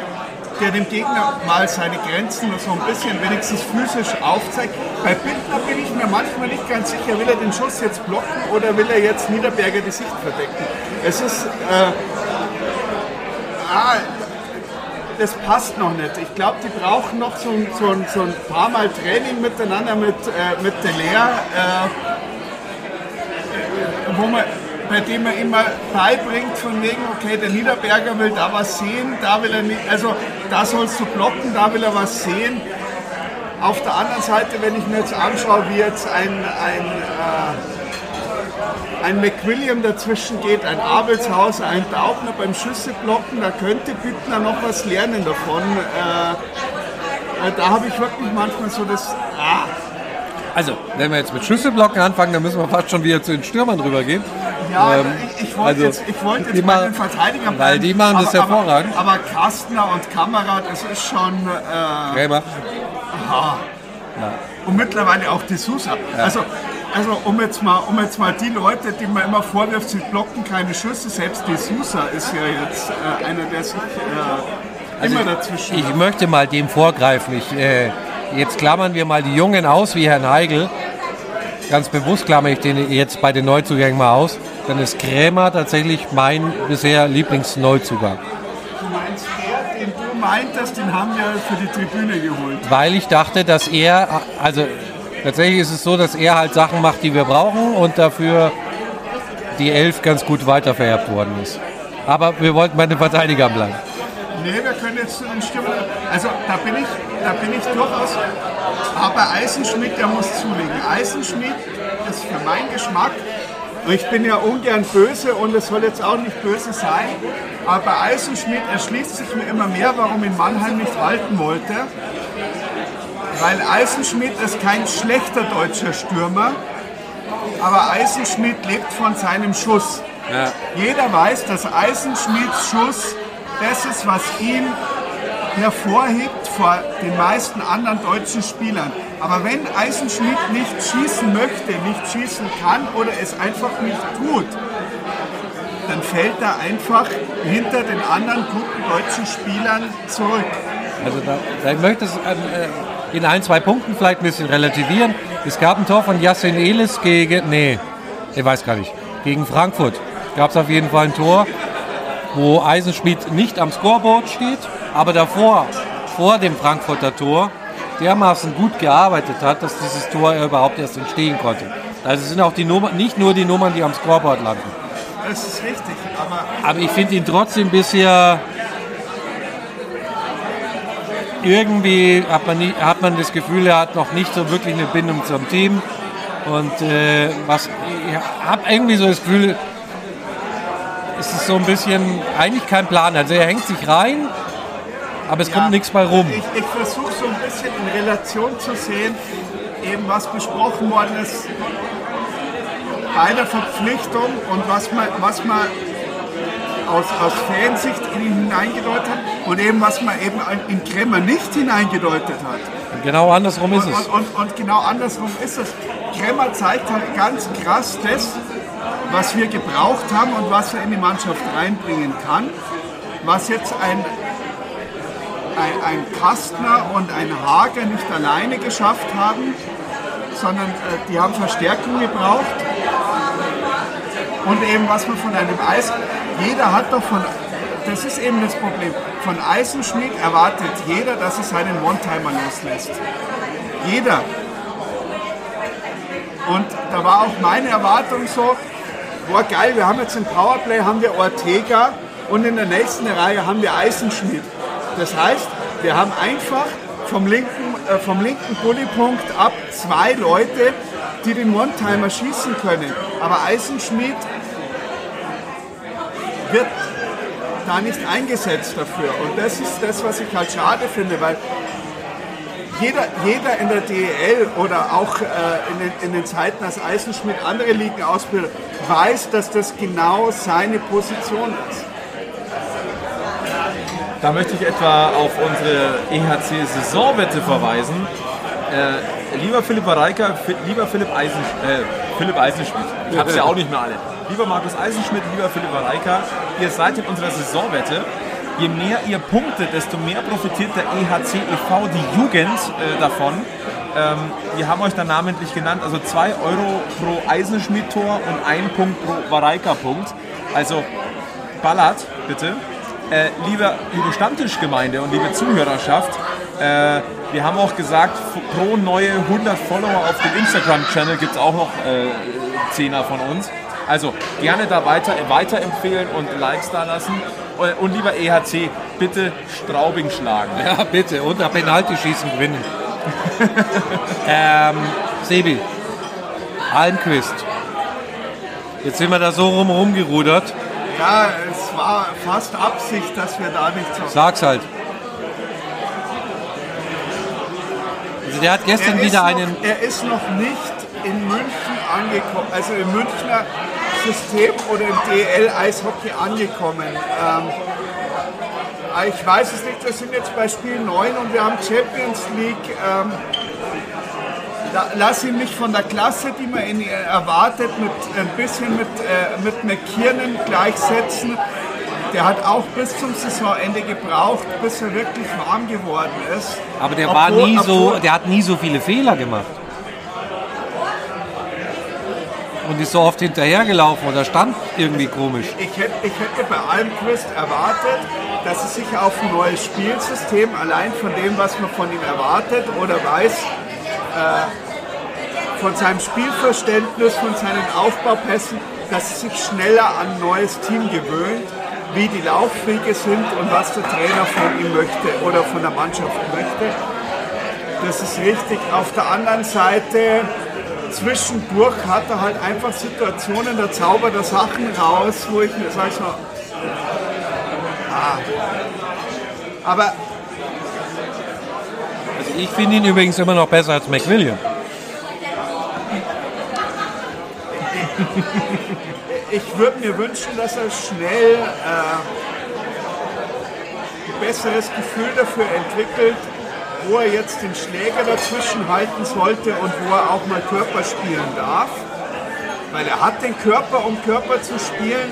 der dem Gegner mal seine Grenzen so ein bisschen wenigstens physisch aufzeigt. Bei Bindner bin ich mir manchmal nicht ganz sicher, will er den Schuss jetzt blocken oder will er jetzt Niederberger die Sicht verdecken. Es ist, äh, ah, das passt noch nicht. Ich glaube, die brauchen noch so, ein- so, so ein paar Mal Training miteinander mit, äh, mit der Lea. Äh, wo man, bei dem man immer beibringt von wegen, okay, der Niederberger will da was sehen, da will er nicht, also da sollst du blocken, da will er was sehen. Auf der anderen Seite, wenn ich mir jetzt anschaue, wie jetzt ein, ein, äh, ein McWilliam dazwischen geht, ein Abelshauser, ein Daubner beim Schüsse blocken, da könnte Bittner noch was lernen davon. Äh, äh, da habe ich wirklich manchmal so das, ah, Also, wenn wir jetzt mit Schüsselblocken anfangen, dann müssen wir fast schon wieder zu den Stürmern rübergehen. Ja, Ähm, ich, ich wollte also, jetzt, ich wollte die jetzt machen- den Verteidigern weil die machen das aber, hervorragend. Aber, aber Kastner und Kamera, das ist schon. Äh, Krämer. und mittlerweile auch die Sousa. Also, also um, jetzt mal, um jetzt mal die Leute, die man immer vorwirft, sie blocken keine Schüsse, selbst die Sousa ist ja jetzt äh, einer, der sich äh, immer dazwischen. Ich möchte mal dem vorgreifen. Ich, äh, jetzt klammern wir mal die Jungen aus, wie Herrn Heigl. Ganz bewusst klammere ich den jetzt bei den Neuzugängen mal aus. Dann ist Krämer tatsächlich mein bisher Lieblingsneuzugang. du meinst, den du meintest, den haben wir für die Tribüne geholt. Weil ich dachte, dass er, also tatsächlich ist es so, dass er halt Sachen macht, die wir brauchen und dafür die Elf ganz gut weitervererbt worden ist. Aber wir wollten bei den Verteidigern bleiben. Nee, wir können jetzt zu den Stimmen. Also da bin ich, da bin ich durchaus. Aber Eisenschmidt, der muss zulegen. Eisenschmidt ist für meinen Geschmack. Ich bin ja ungern böse und es soll jetzt auch nicht böse sein. Aber Eisenschmidt erschließt sich mir immer mehr, warum ihn Mannheim nicht halten wollte. Weil Eisenschmidt ist kein schlechter deutscher Stürmer, aber Eisenschmidt lebt von seinem Schuss. Jeder weiß, dass Eisenschmidts Schuss das ist, was ihn hervorhebt vor den meisten anderen deutschen Spielern. Aber wenn Eisenschmidt nicht schießen möchte, nicht schießen kann oder es einfach nicht tut, dann fällt er einfach hinter den anderen guten deutschen Spielern zurück. Also da, da ich möchte es äh, in ein, zwei Punkten vielleicht ein bisschen relativieren. Es gab ein Tor von Yassin Elis gegen, nee, ich weiß gar nicht, gegen Frankfurt. Gab es auf jeden Fall ein Tor, wo Eisenschmidt nicht am Scoreboard steht, aber davor, vor dem Frankfurter Tor, dermaßen gut gearbeitet hat, dass dieses Tor überhaupt erst entstehen konnte. Also es sind auch die Nummern, nicht nur die Nummern, die am Scoreboard landen. Das ist richtig, aber Aber ich finde ihn trotzdem bisher irgendwie hat man, nie, hat man das Gefühl, er hat noch nicht so wirklich eine Bindung zum Team. Und äh, was ich habe irgendwie so das Gefühl, es ist so ein bisschen eigentlich kein Plan. Also er hängt sich rein, aber es Ja. kommt nichts bei rum. Ich, ich versuche so ein bisschen in Relation zu sehen, eben was besprochen worden ist bei der Verpflichtung und was man, was man aus, aus Fansicht hineingedeutet hat und eben was man eben in Kremmer nicht hineingedeutet hat. Genau andersrum ist Und, es. und, und genau andersrum ist es. Kremmer zeigt halt ganz krass das, was wir gebraucht haben und was er in die Mannschaft reinbringen kann. Was jetzt ein, ein, ein Kastner und ein Hager nicht alleine geschafft haben, sondern äh, die haben Verstärkung gebraucht. Und eben was man von einem Eis, jeder hat doch von, das ist eben das Problem, von Eisenschmied erwartet jeder, dass er seinen One-Timer loslässt. Jeder. Und da war auch meine Erwartung so, boah geil, wir haben jetzt im Powerplay haben wir Ortega und in der nächsten Reihe haben wir Eisenschmied. Das heißt, Wir haben einfach vom linken, äh, vom linken Bullypunkt ab zwei Leute, die den One-Timer schießen können. Aber Eisenschmied wird da nicht eingesetzt dafür. Und das ist das, was ich halt schade finde, weil jeder, jeder in der DEL oder auch äh, in, den, in den Zeiten, als Eisenschmidt andere Ligen ausbildet, weiß, dass das genau seine Position ist. Da möchte ich etwa auf unsere EHC-Saisonwette verweisen. Äh, lieber Philipp Wareika, lieber Philipp, Eisen, äh, Philipp Eisenschmidt, ich hab's ja auch nicht mehr alle. Lieber Markus Eisenschmidt, lieber Philipp Wareika, ihr seid in unserer Saisonwette. Je mehr ihr punktet, desto mehr profitiert der EHC e.V., die Jugend, äh, davon. Ähm, wir haben euch da namentlich genannt, also 2 Euro pro Eisenschmidt-Tor und 1 Punkt pro Wareika-Punkt. Also ballert, bitte. Äh, lieber, liebe Stammtischgemeinde und liebe Zuhörerschaft, äh, wir haben auch gesagt, pro neue 100 Follower auf dem Instagram-Channel gibt es auch noch äh, 10er von uns. Also gerne da weiter, weiterempfehlen und Likes da lassen. Und lieber EHC, bitte Straubing schlagen. Ja, bitte. Und ein Penalty-Schießen gewinnen. *laughs* ähm, Sebi, Almquist. Jetzt sind wir da so rum rumgerudert. Ja, es war fast Absicht, dass wir da nicht so. Sag's halt. Also der hat gestern Er ist, wieder noch, einen. er ist noch nicht in München angekommen, also im Münchner System oder im DL-Eishockey angekommen. Ähm, ich weiß es nicht, wir sind jetzt bei Spiel 9 und wir haben Champions League. Ähm, lass ihn nicht von der Klasse, die man ihr erwartet, mit ein bisschen mit, äh, mit McKiernan gleichsetzen. Der hat auch bis zum Saisonende gebraucht, bis er wirklich warm geworden ist. Aber der war Obwohl- nie so, der hat nie so viele Fehler gemacht. Und ist so oft hinterhergelaufen oder stand irgendwie komisch. Ich hätte, ich hätte bei Almquist erwartet, dass er sich auf ein neues Spielsystem, allein von dem, was man von ihm erwartet oder weiß, äh, von seinem Spielverständnis, von seinen Aufbaupässen, dass er sich schneller an ein neues Team gewöhnt, wie die Laufwege sind und was der Trainer von ihm möchte oder von der Mannschaft möchte. Das ist richtig. Auf der anderen Seite, zwischendurch hat er halt einfach Situationen, da zaubert er Sachen raus, wo ich mir sage so, ah. Aber Also ich finde ihn übrigens immer noch besser als McWilliam. *laughs* ich würde mir wünschen, dass er schnell äh, ein besseres Gefühl dafür entwickelt, wo er jetzt den Schläger dazwischen halten sollte und wo er auch mal Körper spielen darf. Weil er hat den Körper, um Körper zu spielen.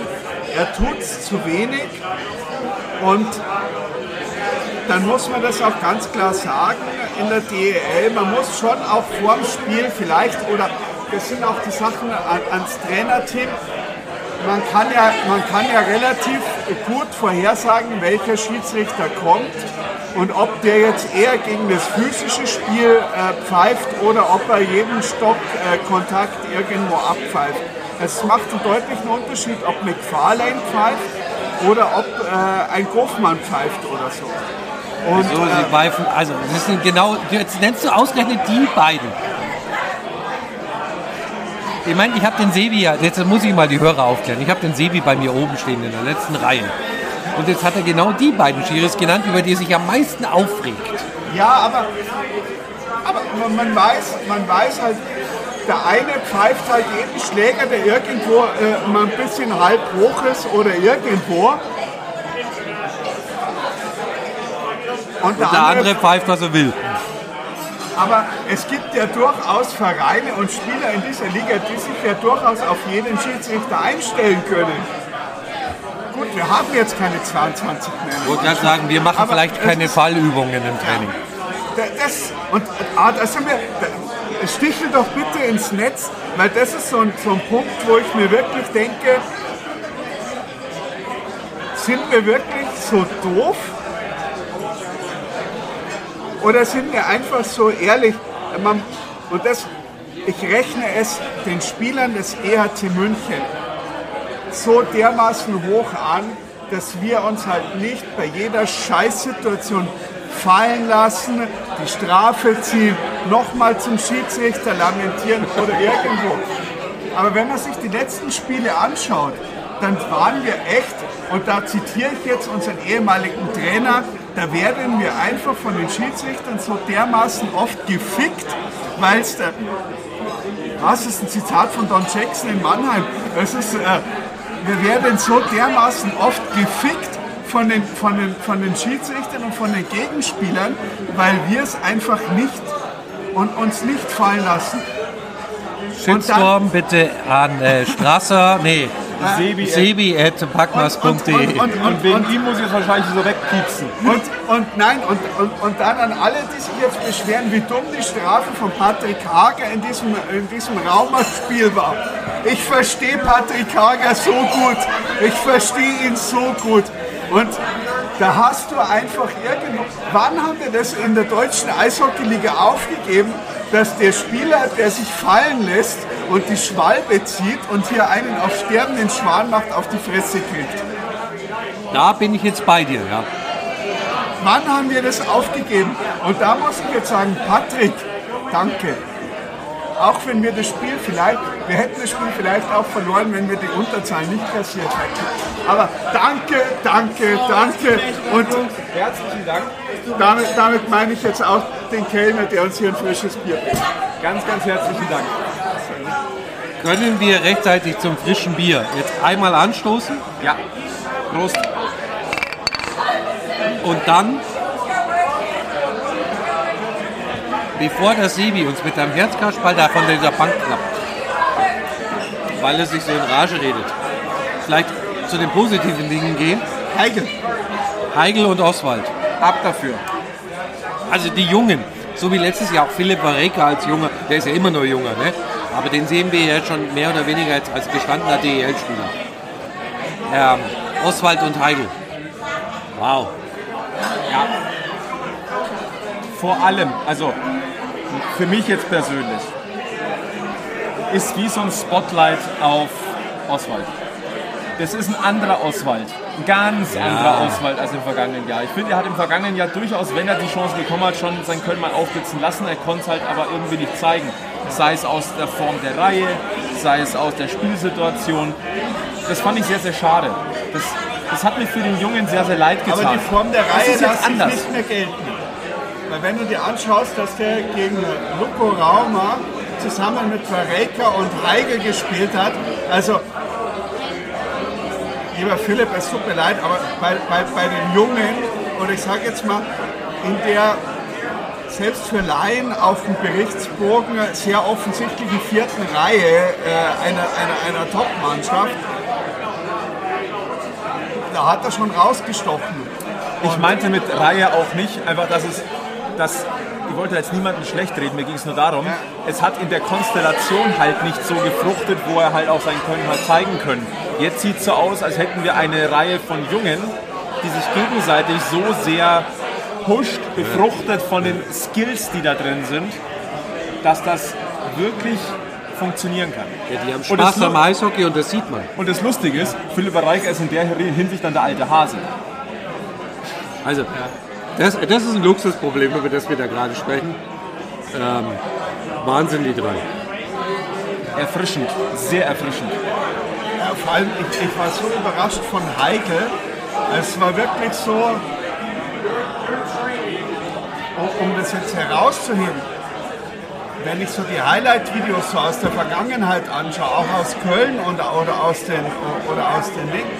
Er tut es zu wenig. Und dann muss man das auch ganz klar sagen in der DEL. Man muss schon auch vor dem Spiel vielleicht, oder das sind auch die Sachen an, ans Trainerteam, man kann, ja, man kann ja relativ gut vorhersagen, welcher Schiedsrichter kommt und ob der jetzt eher gegen das physische Spiel äh, pfeift oder ob er jeden Stockkontakt äh, irgendwo abpfeift. Es macht einen deutlichen Unterschied, ob McFarlane pfeift oder ob äh, ein Goffmann pfeift oder so. Und, So, sie äh, pfeifen, also das sind genau, jetzt nennst du ausgerechnet die beiden. Ich meine, ich habe den Sebi ja, jetzt muss ich mal die Hörer aufklären. Ich habe den Sebi bei mir oben stehen in der letzten Reihe. Und jetzt hat er genau die beiden Schiris genannt, über die er sich am meisten aufregt. Ja, aber, aber man, man, weiß, man weiß halt, der eine pfeift halt jeden Schläger, der irgendwo äh, mal ein bisschen halb hoch ist oder irgendwo. Und der, Und der andere pfeift, was er will. Aber es gibt ja durchaus Vereine und Spieler in dieser Liga, die sich ja durchaus auf jeden Schiedsrichter einstellen können. Gut, wir haben jetzt keine 22 mehr. Ich wollte gerade sagen, wir machen Aber vielleicht keine Fallübungen im Training. Da- Das, und ah, das sind wir, da, stichel doch bitte ins Netz, weil das ist so ein, so ein Punkt, wo ich mir wirklich denke, sind wir wirklich so doof? Oder sind wir einfach so ehrlich? Man, und das, ich rechne es den Spielern des EHC München so dermaßen hoch an, dass wir uns halt nicht bei jeder Scheißsituation fallen lassen, die Strafe ziehen, nochmal zum Schiedsrichter lamentieren oder irgendwo. Aber wenn man sich die letzten Spiele anschaut, dann waren wir echt, und da zitiere ich jetzt unseren ehemaligen Trainer, da werden wir einfach von den Schiedsrichtern so dermaßen oft gefickt, weil es der. Das ist ein Zitat von Don Jackson in Mannheim. Das ist, äh, wir werden so dermaßen oft gefickt von den, von, den, von den Schiedsrichtern und von den Gegenspielern, weil wir es einfach nicht und uns nicht fallen lassen. Shitstorm bitte an äh, Strasser, nee, Sebi, sebi at Und, packmas.de. und, und, und und, wegen und, ihm muss ich es wahrscheinlich so wegpiepsen. Und, und nein, und, und, und dann an alle, die sich jetzt beschweren, wie dumm die Strafe von Patrick Hager in diesem, in diesem Raumerspiel war. Ich verstehe Patrick Hager so gut. Ich verstehe ihn so gut. Und da hast du einfach irgendwo. Wann haben wir das in der deutschen Eishockeyliga aufgegeben, dass der Spieler, der sich fallen lässt und die Schwalbe zieht und hier einen auf sterbenden Schwan macht, auf die Fresse kriegt? Da bin ich jetzt bei dir, ja. Wann haben wir das aufgegeben? Und da muss ich jetzt sagen, Patrick, danke. Auch wenn wir das Spiel vielleicht, wir hätten das Spiel vielleicht auch verloren, wenn wir die Unterzahl nicht kassiert hätten. Aber danke, danke, danke. Und Herzlichen Dank. damit, damit meine ich jetzt auch den Kellner, der uns hier ein frisches Bier bringt. Ganz, ganz herzlichen Dank. Können wir rechtzeitig zum frischen Bier jetzt einmal anstoßen Ja. Prost. und dann, bevor der Sebi uns mit einem Herzkasperl da von dieser Bank klappt, weil er sich so in Rage redet, vielleicht zu den positiven Dingen gehen. Heigel, Heigl und Oswald. Ab dafür. Also die Jungen, so wie letztes Jahr auch Philipp Vareka als Junger, der ist ja immer noch Junger, ne? Aber den sehen wir ja schon mehr oder weniger als, als gestandener DEL-Spieler. Ähm, Oswald und Heigl. Wow. Vor allem, also für mich jetzt persönlich, ist wie so ein Spotlight auf Oswald. Das ist ein anderer Oswald. Ein ganz anderer Oswald als im vergangenen Jahr. Ich finde, er hat im vergangenen Jahr durchaus, wenn er die Chance bekommen hat, schon sein Können mal aufblitzen lassen. Er konnte es halt aber irgendwie nicht zeigen. Sei es aus der Form der Reihe, sei es aus der Spielsituation. Das fand ich sehr, sehr schade. Das, das hat mir für den Jungen sehr, sehr leid getan. aber die Form der Reihe ist jetzt anders. nicht mehr gelten. Weil wenn du dir anschaust, dass der gegen Luko Rauma zusammen mit Vareka und Heigel gespielt hat, also lieber Philipp, es tut mir leid, aber bei, bei, bei den Jungen, oder ich sage jetzt mal, in der selbst für Laien auf dem Berichtsbogen sehr offensichtlichen vierten Reihe äh, einer, einer, einer Top-Mannschaft, da hat er schon rausgestochen. Ich meinte mit Reihe auch nicht, einfach, dass es, dass, ich wollte jetzt niemanden schlecht reden, mir ging es nur darum, es hat in der Konstellation halt nicht so gefruchtet, wo er halt auch sein Können hat zeigen können. Jetzt sieht es so aus, als hätten wir eine Reihe von Jungen, die sich gegenseitig so sehr pusht, befruchtet von den Skills, die da drin sind, dass das wirklich funktionieren kann. Ja, die haben Und das Spaß am Eishockey und das sieht man. Und das Lustige ist, Philipp Reicher ist in der Hinsicht dann der alte Hase. Also, das, das ist ein Luxusproblem, über das wir da gerade sprechen. Ähm, Wahnsinn, die drei. Erfrischend, sehr erfrischend. Ja, vor allem, ich, ich war so überrascht von Heike. Es war wirklich so, um, das jetzt herauszuheben, wenn ich so die Highlight-Videos so aus der Vergangenheit anschaue, auch aus Köln und, oder, aus den, oder aus den Dingen,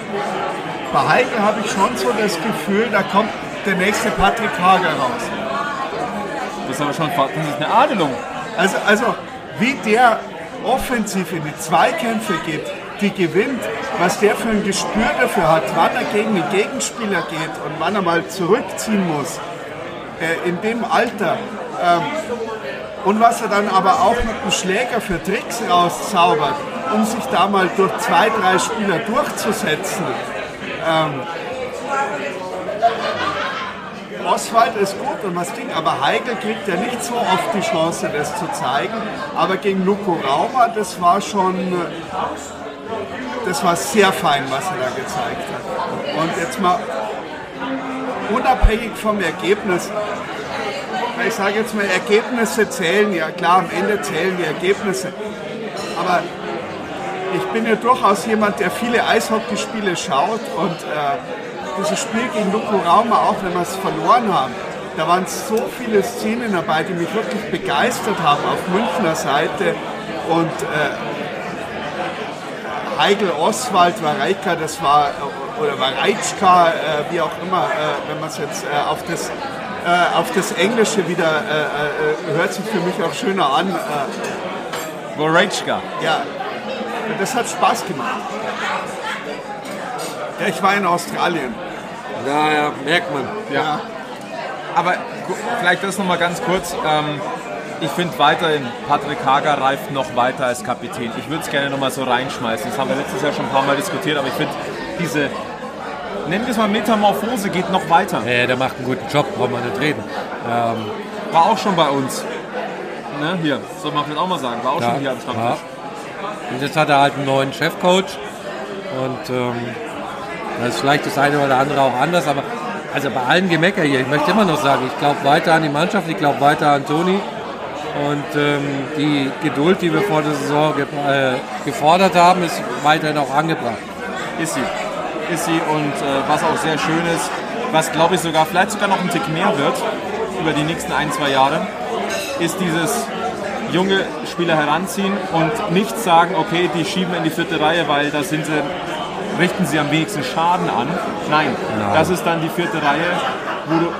bei Heike habe ich schon so das Gefühl, da kommt der nächste Patrick Hager raus. Das ist aber schon das ist eine Adelung. Also, also wie der offensiv in die Zweikämpfe geht, die gewinnt, was der für ein Gespür dafür hat, wann er gegen den Gegenspieler geht und wann er mal zurückziehen muss, äh, in dem Alter. Ähm, und was er dann aber auch mit dem Schläger für Tricks rauszaubert, um sich da mal durch zwei, drei Spieler durchzusetzen. Ähm, Oswald ist gut und was Ding, aber Heigl kriegt ja nicht so oft die Chance, das zu zeigen. Aber gegen Luko Raumer, das war schon, äh, das war sehr fein, was er da gezeigt hat. Und jetzt mal, unabhängig vom Ergebnis, ich sage jetzt mal, Ergebnisse zählen, ja klar, am Ende zählen die Ergebnisse. Aber ich bin ja durchaus jemand, der viele Eishockeyspiele schaut und äh, dieses Spiel gegen Rauma, auch wenn wir es verloren haben, da waren so viele Szenen dabei, die mich wirklich begeistert haben auf Münchner Seite und äh, Heigl Oswald Wareika, das war, oder Wareitschka, äh, wie auch immer, äh, wenn man es jetzt äh, auf das äh, auf das Englische wieder äh, äh, hört sich für mich auch schöner an. Äh, Goretzka. Ja, das hat Spaß gemacht. Ja, ich war in Australien. Ja, ja, merkt man. Ja. Aber vielleicht das nochmal ganz kurz. Ähm, ich finde weiterhin, Patrick Hager reift noch weiter als Kapitän. Ich würde es gerne nochmal so reinschmeißen. Das haben wir letztes Jahr schon ein paar Mal diskutiert, aber ich finde diese, nennen wir es mal Metamorphose, geht noch weiter. Ja, der macht einen guten Job, brauchen wir nicht reden. Ähm, war auch schon bei uns. Ne, hier, soll man vielleicht auch mal sagen, war auch ja, schon hier am Stammtisch. Ja. Und jetzt hat er halt einen neuen Chefcoach und ähm, da ist vielleicht das eine oder andere auch anders, aber also bei allen Gemecker hier, ich möchte immer noch sagen, ich glaube weiter an die Mannschaft, ich glaube weiter an Toni und ähm, die Geduld, die wir vor der Saison ge äh, gefordert haben, ist weiterhin auch angebracht. Ist sie. Ist sie und äh, was auch sehr schön ist, was glaube ich sogar vielleicht sogar noch ein Tick mehr wird über die nächsten ein, zwei Jahre, ist dieses junge Spieler heranziehen und nicht sagen, okay, die schieben in die vierte Reihe, weil da sind sie, richten sie am wenigsten Schaden an. Nein, Nein. das ist dann die vierte Reihe, wo du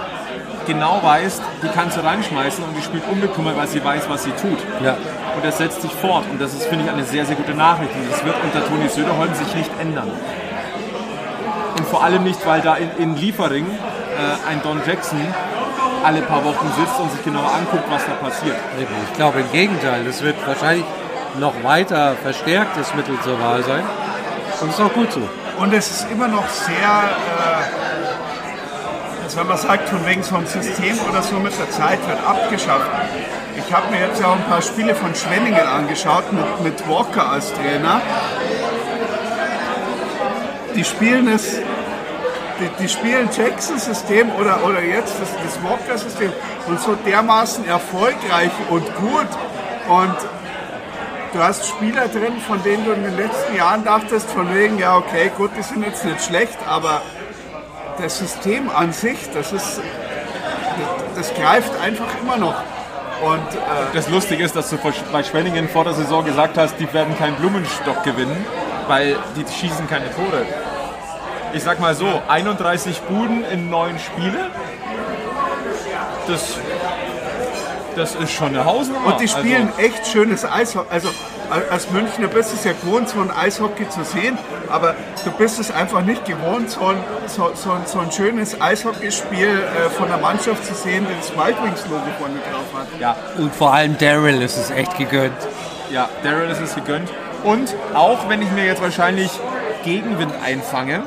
genau weißt, die kannst du reinschmeißen und die spielt unbekümmert, weil sie weiß, was sie tut. Ja. Und das setzt sich fort. Und das ist, finde ich, eine sehr, sehr gute Nachricht. Und das wird unter Toni Söderholm sich nicht ändern. Und vor allem nicht, weil da in, in Liefering äh, ein Don Jackson alle paar Wochen sitzt und sich genau anguckt, was da passiert. Ich glaube im Gegenteil, das wird wahrscheinlich noch weiter verstärktes Mittel zur Wahl sein. Und ist auch gut so. Und es ist immer noch sehr, äh, also wenn man sagt, von wegen vom System oder so mit der Zeit wird abgeschafft. Ich habe mir jetzt ja auch ein paar Spiele von Schwenningen angeschaut mit, mit Walker als Trainer. Die spielen es die, die spielen Jackson-System oder, oder jetzt das, das Walker-System und so dermaßen erfolgreich und gut. Und du hast Spieler drin, von denen du in den letzten Jahren dachtest, von wegen, ja, okay, gut, die sind jetzt nicht schlecht, aber das System an sich, das ist, das, das greift einfach immer noch. Und, äh, das Lustige ist, dass du bei Schwenningen vor der Saison gesagt hast, die werden keinen Blumenstock gewinnen, weil die schießen keine Tore ich sag mal so, 31 Buden in neun Spiele. Das, das ist schon eine Hausnummer. Und die spielen also, echt schönes Eishockey. Also als Münchner bist du es ja gewohnt, so ein Eishockey zu sehen, aber du bist es einfach nicht gewohnt, so ein, so, so, so ein schönes Eishockeyspiel äh, von der Mannschaft zu sehen, die das Wild Wings Logo vorne drauf hat. Ja, und vor allem Daryl ist es echt gegönnt. Ja, Daryl ist es gegönnt. Und auch wenn ich mir jetzt wahrscheinlich Gegenwind einfange,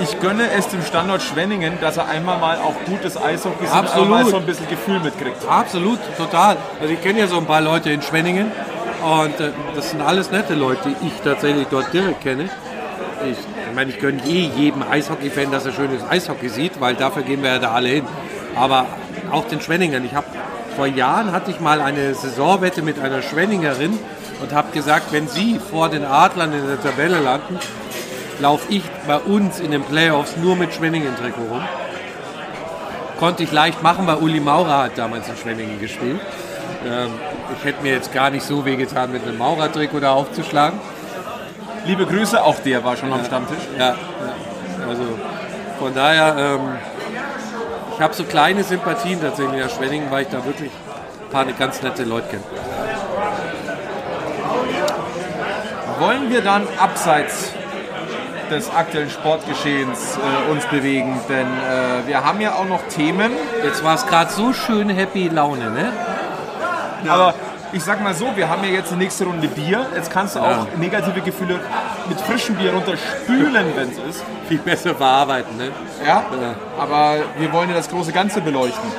ich gönne es dem Standort Schwenningen, dass er einmal mal auch gutes Eishockey sieht, Absolut. mal so ein bisschen Gefühl mitkriegt. Absolut, total. Also ich kenne ja so ein paar Leute in Schwenningen und äh, das sind alles nette Leute, die ich tatsächlich dort direkt kenne. Ich, meine, ich gönne eh jedem Eishockey-Fan, dass er schönes Eishockey sieht, weil dafür gehen wir ja da alle hin. Aber auch den Schwenningen. Ich habe vor Jahren hatte ich mal eine Saisonwette mit einer Schwenningerin und habe gesagt, wenn sie vor den Adlern in der Tabelle landen, laufe ich bei uns in den Playoffs nur mit Schwenningen-Trikot rum. Konnte ich leicht machen, weil Uli Maurer hat damals in Schwenningen gespielt. Ähm, ich hätte mir jetzt gar nicht so wehgetan, mit einem Maurer-Trikot da aufzuschlagen. Liebe Grüße, auch der war schon ja, am Stammtisch. Ja, also von daher, ähm, ich habe so kleine Sympathien tatsächlich nach Schwenningen, weil ich da wirklich ein paar ganz nette Leute kenne. Wollen wir dann abseits des aktuellen Sportgeschehens äh, uns bewegen. Denn äh, wir haben ja auch noch Themen. Jetzt war es gerade so schön Happy Laune, ne? Ja. Aber ich sag mal so, wir haben ja jetzt die nächste Runde Bier. Jetzt kannst du auch negative Gefühle mit frischem Bier runterspülen, wenn es ist. Viel besser verarbeiten, ne? Ja, ja, aber wir wollen ja das große Ganze beleuchten.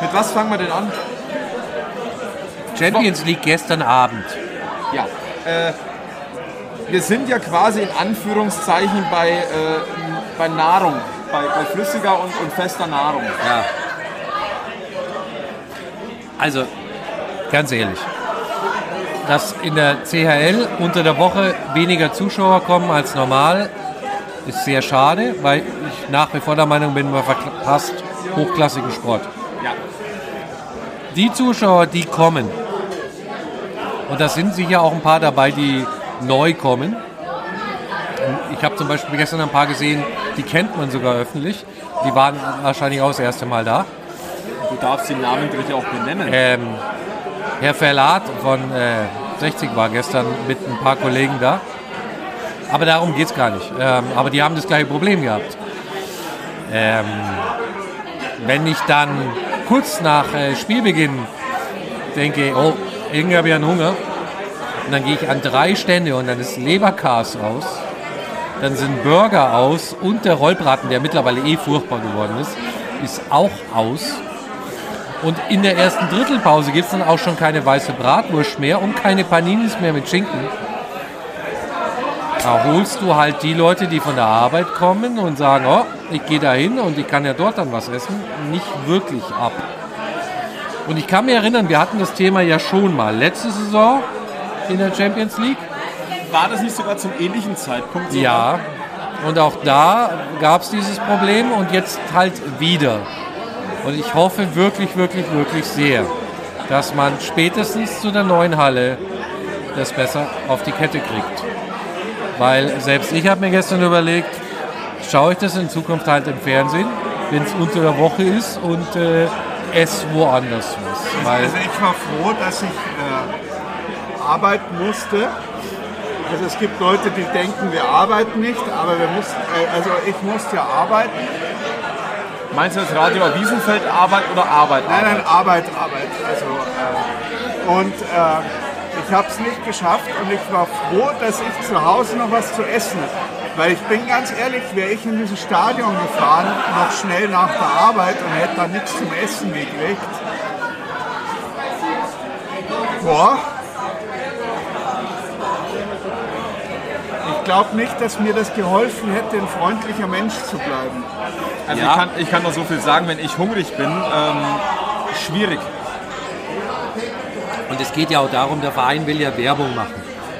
Mit was fangen wir denn an? Champions League gestern Abend. Ja, äh, wir sind ja quasi in Anführungszeichen bei, äh, bei Nahrung bei, bei flüssiger und, und fester Nahrung. Ja. Also, ganz ehrlich, dass in der CHL unter der Woche weniger Zuschauer kommen als normal, ist sehr schade, weil ich nach wie vor der Meinung bin, man verpasst hochklassigen Sport. Ja. Die Zuschauer, die kommen, und da sind sicher auch ein paar dabei, die neu kommen. Ich habe zum Beispiel gestern ein paar gesehen, die kennt man sogar öffentlich. Die waren wahrscheinlich auch das erste Mal da. Du darfst die namentlich auch benennen. Ähm, Herr Verlat von äh, 60 war gestern mit ein paar Kollegen da. Aber darum geht es gar nicht. Ähm, aber die haben das gleiche Problem gehabt. Ähm, wenn ich dann kurz nach äh, Spielbeginn denke, oh, irgendwie habe ich einen Hunger, und dann gehe ich an drei Stände und dann ist Leberkas aus, dann sind Burger aus und der Rollbraten, der mittlerweile eh furchtbar geworden ist, ist auch aus. Und in der ersten Drittelpause gibt es dann auch schon keine weiße Bratwurst mehr und keine Paninis mehr mit Schinken. Da holst du halt die Leute, die von der Arbeit kommen und sagen, oh, ich gehe da hin und ich kann ja dort dann was essen, nicht wirklich ab. Und ich kann mich erinnern, wir hatten das Thema ja schon mal letzte Saison in der Champions League. War das nicht sogar zum ähnlichen Zeitpunkt? so? Ja, und auch da gab es dieses Problem und jetzt halt wieder. Und ich hoffe wirklich, wirklich, wirklich sehr, dass man spätestens zu der neuen Halle das besser auf die Kette kriegt. Weil selbst ich habe mir gestern überlegt, schaue ich das in Zukunft halt im Fernsehen, wenn es unter der Woche ist und äh, es woanders muss. Also ich war froh, dass ich äh, arbeiten musste. Also es gibt Leute, die denken, wir arbeiten nicht, aber wir mussten, äh, also ich musste ja arbeiten. Meinst du das Radio Wiesenfeld Arbeit oder Arbeit? Nein, Arbeit? nein, Arbeit, Arbeit. Also, äh, und äh, ich habe es nicht geschafft und ich war froh, dass ich zu Hause noch was zu essen hatte. Weil ich bin ganz ehrlich, wäre ich in dieses Stadion gefahren, noch schnell nach der Arbeit und hätte da nichts zum Essen gekriegt. Boah. Glaube nicht, dass mir das geholfen hätte, ein freundlicher Mensch zu bleiben. Also Ja. ich, kann, ich kann nur so viel sagen, wenn ich hungrig bin, ähm, schwierig. Und es geht ja auch darum, der Verein will ja Werbung machen.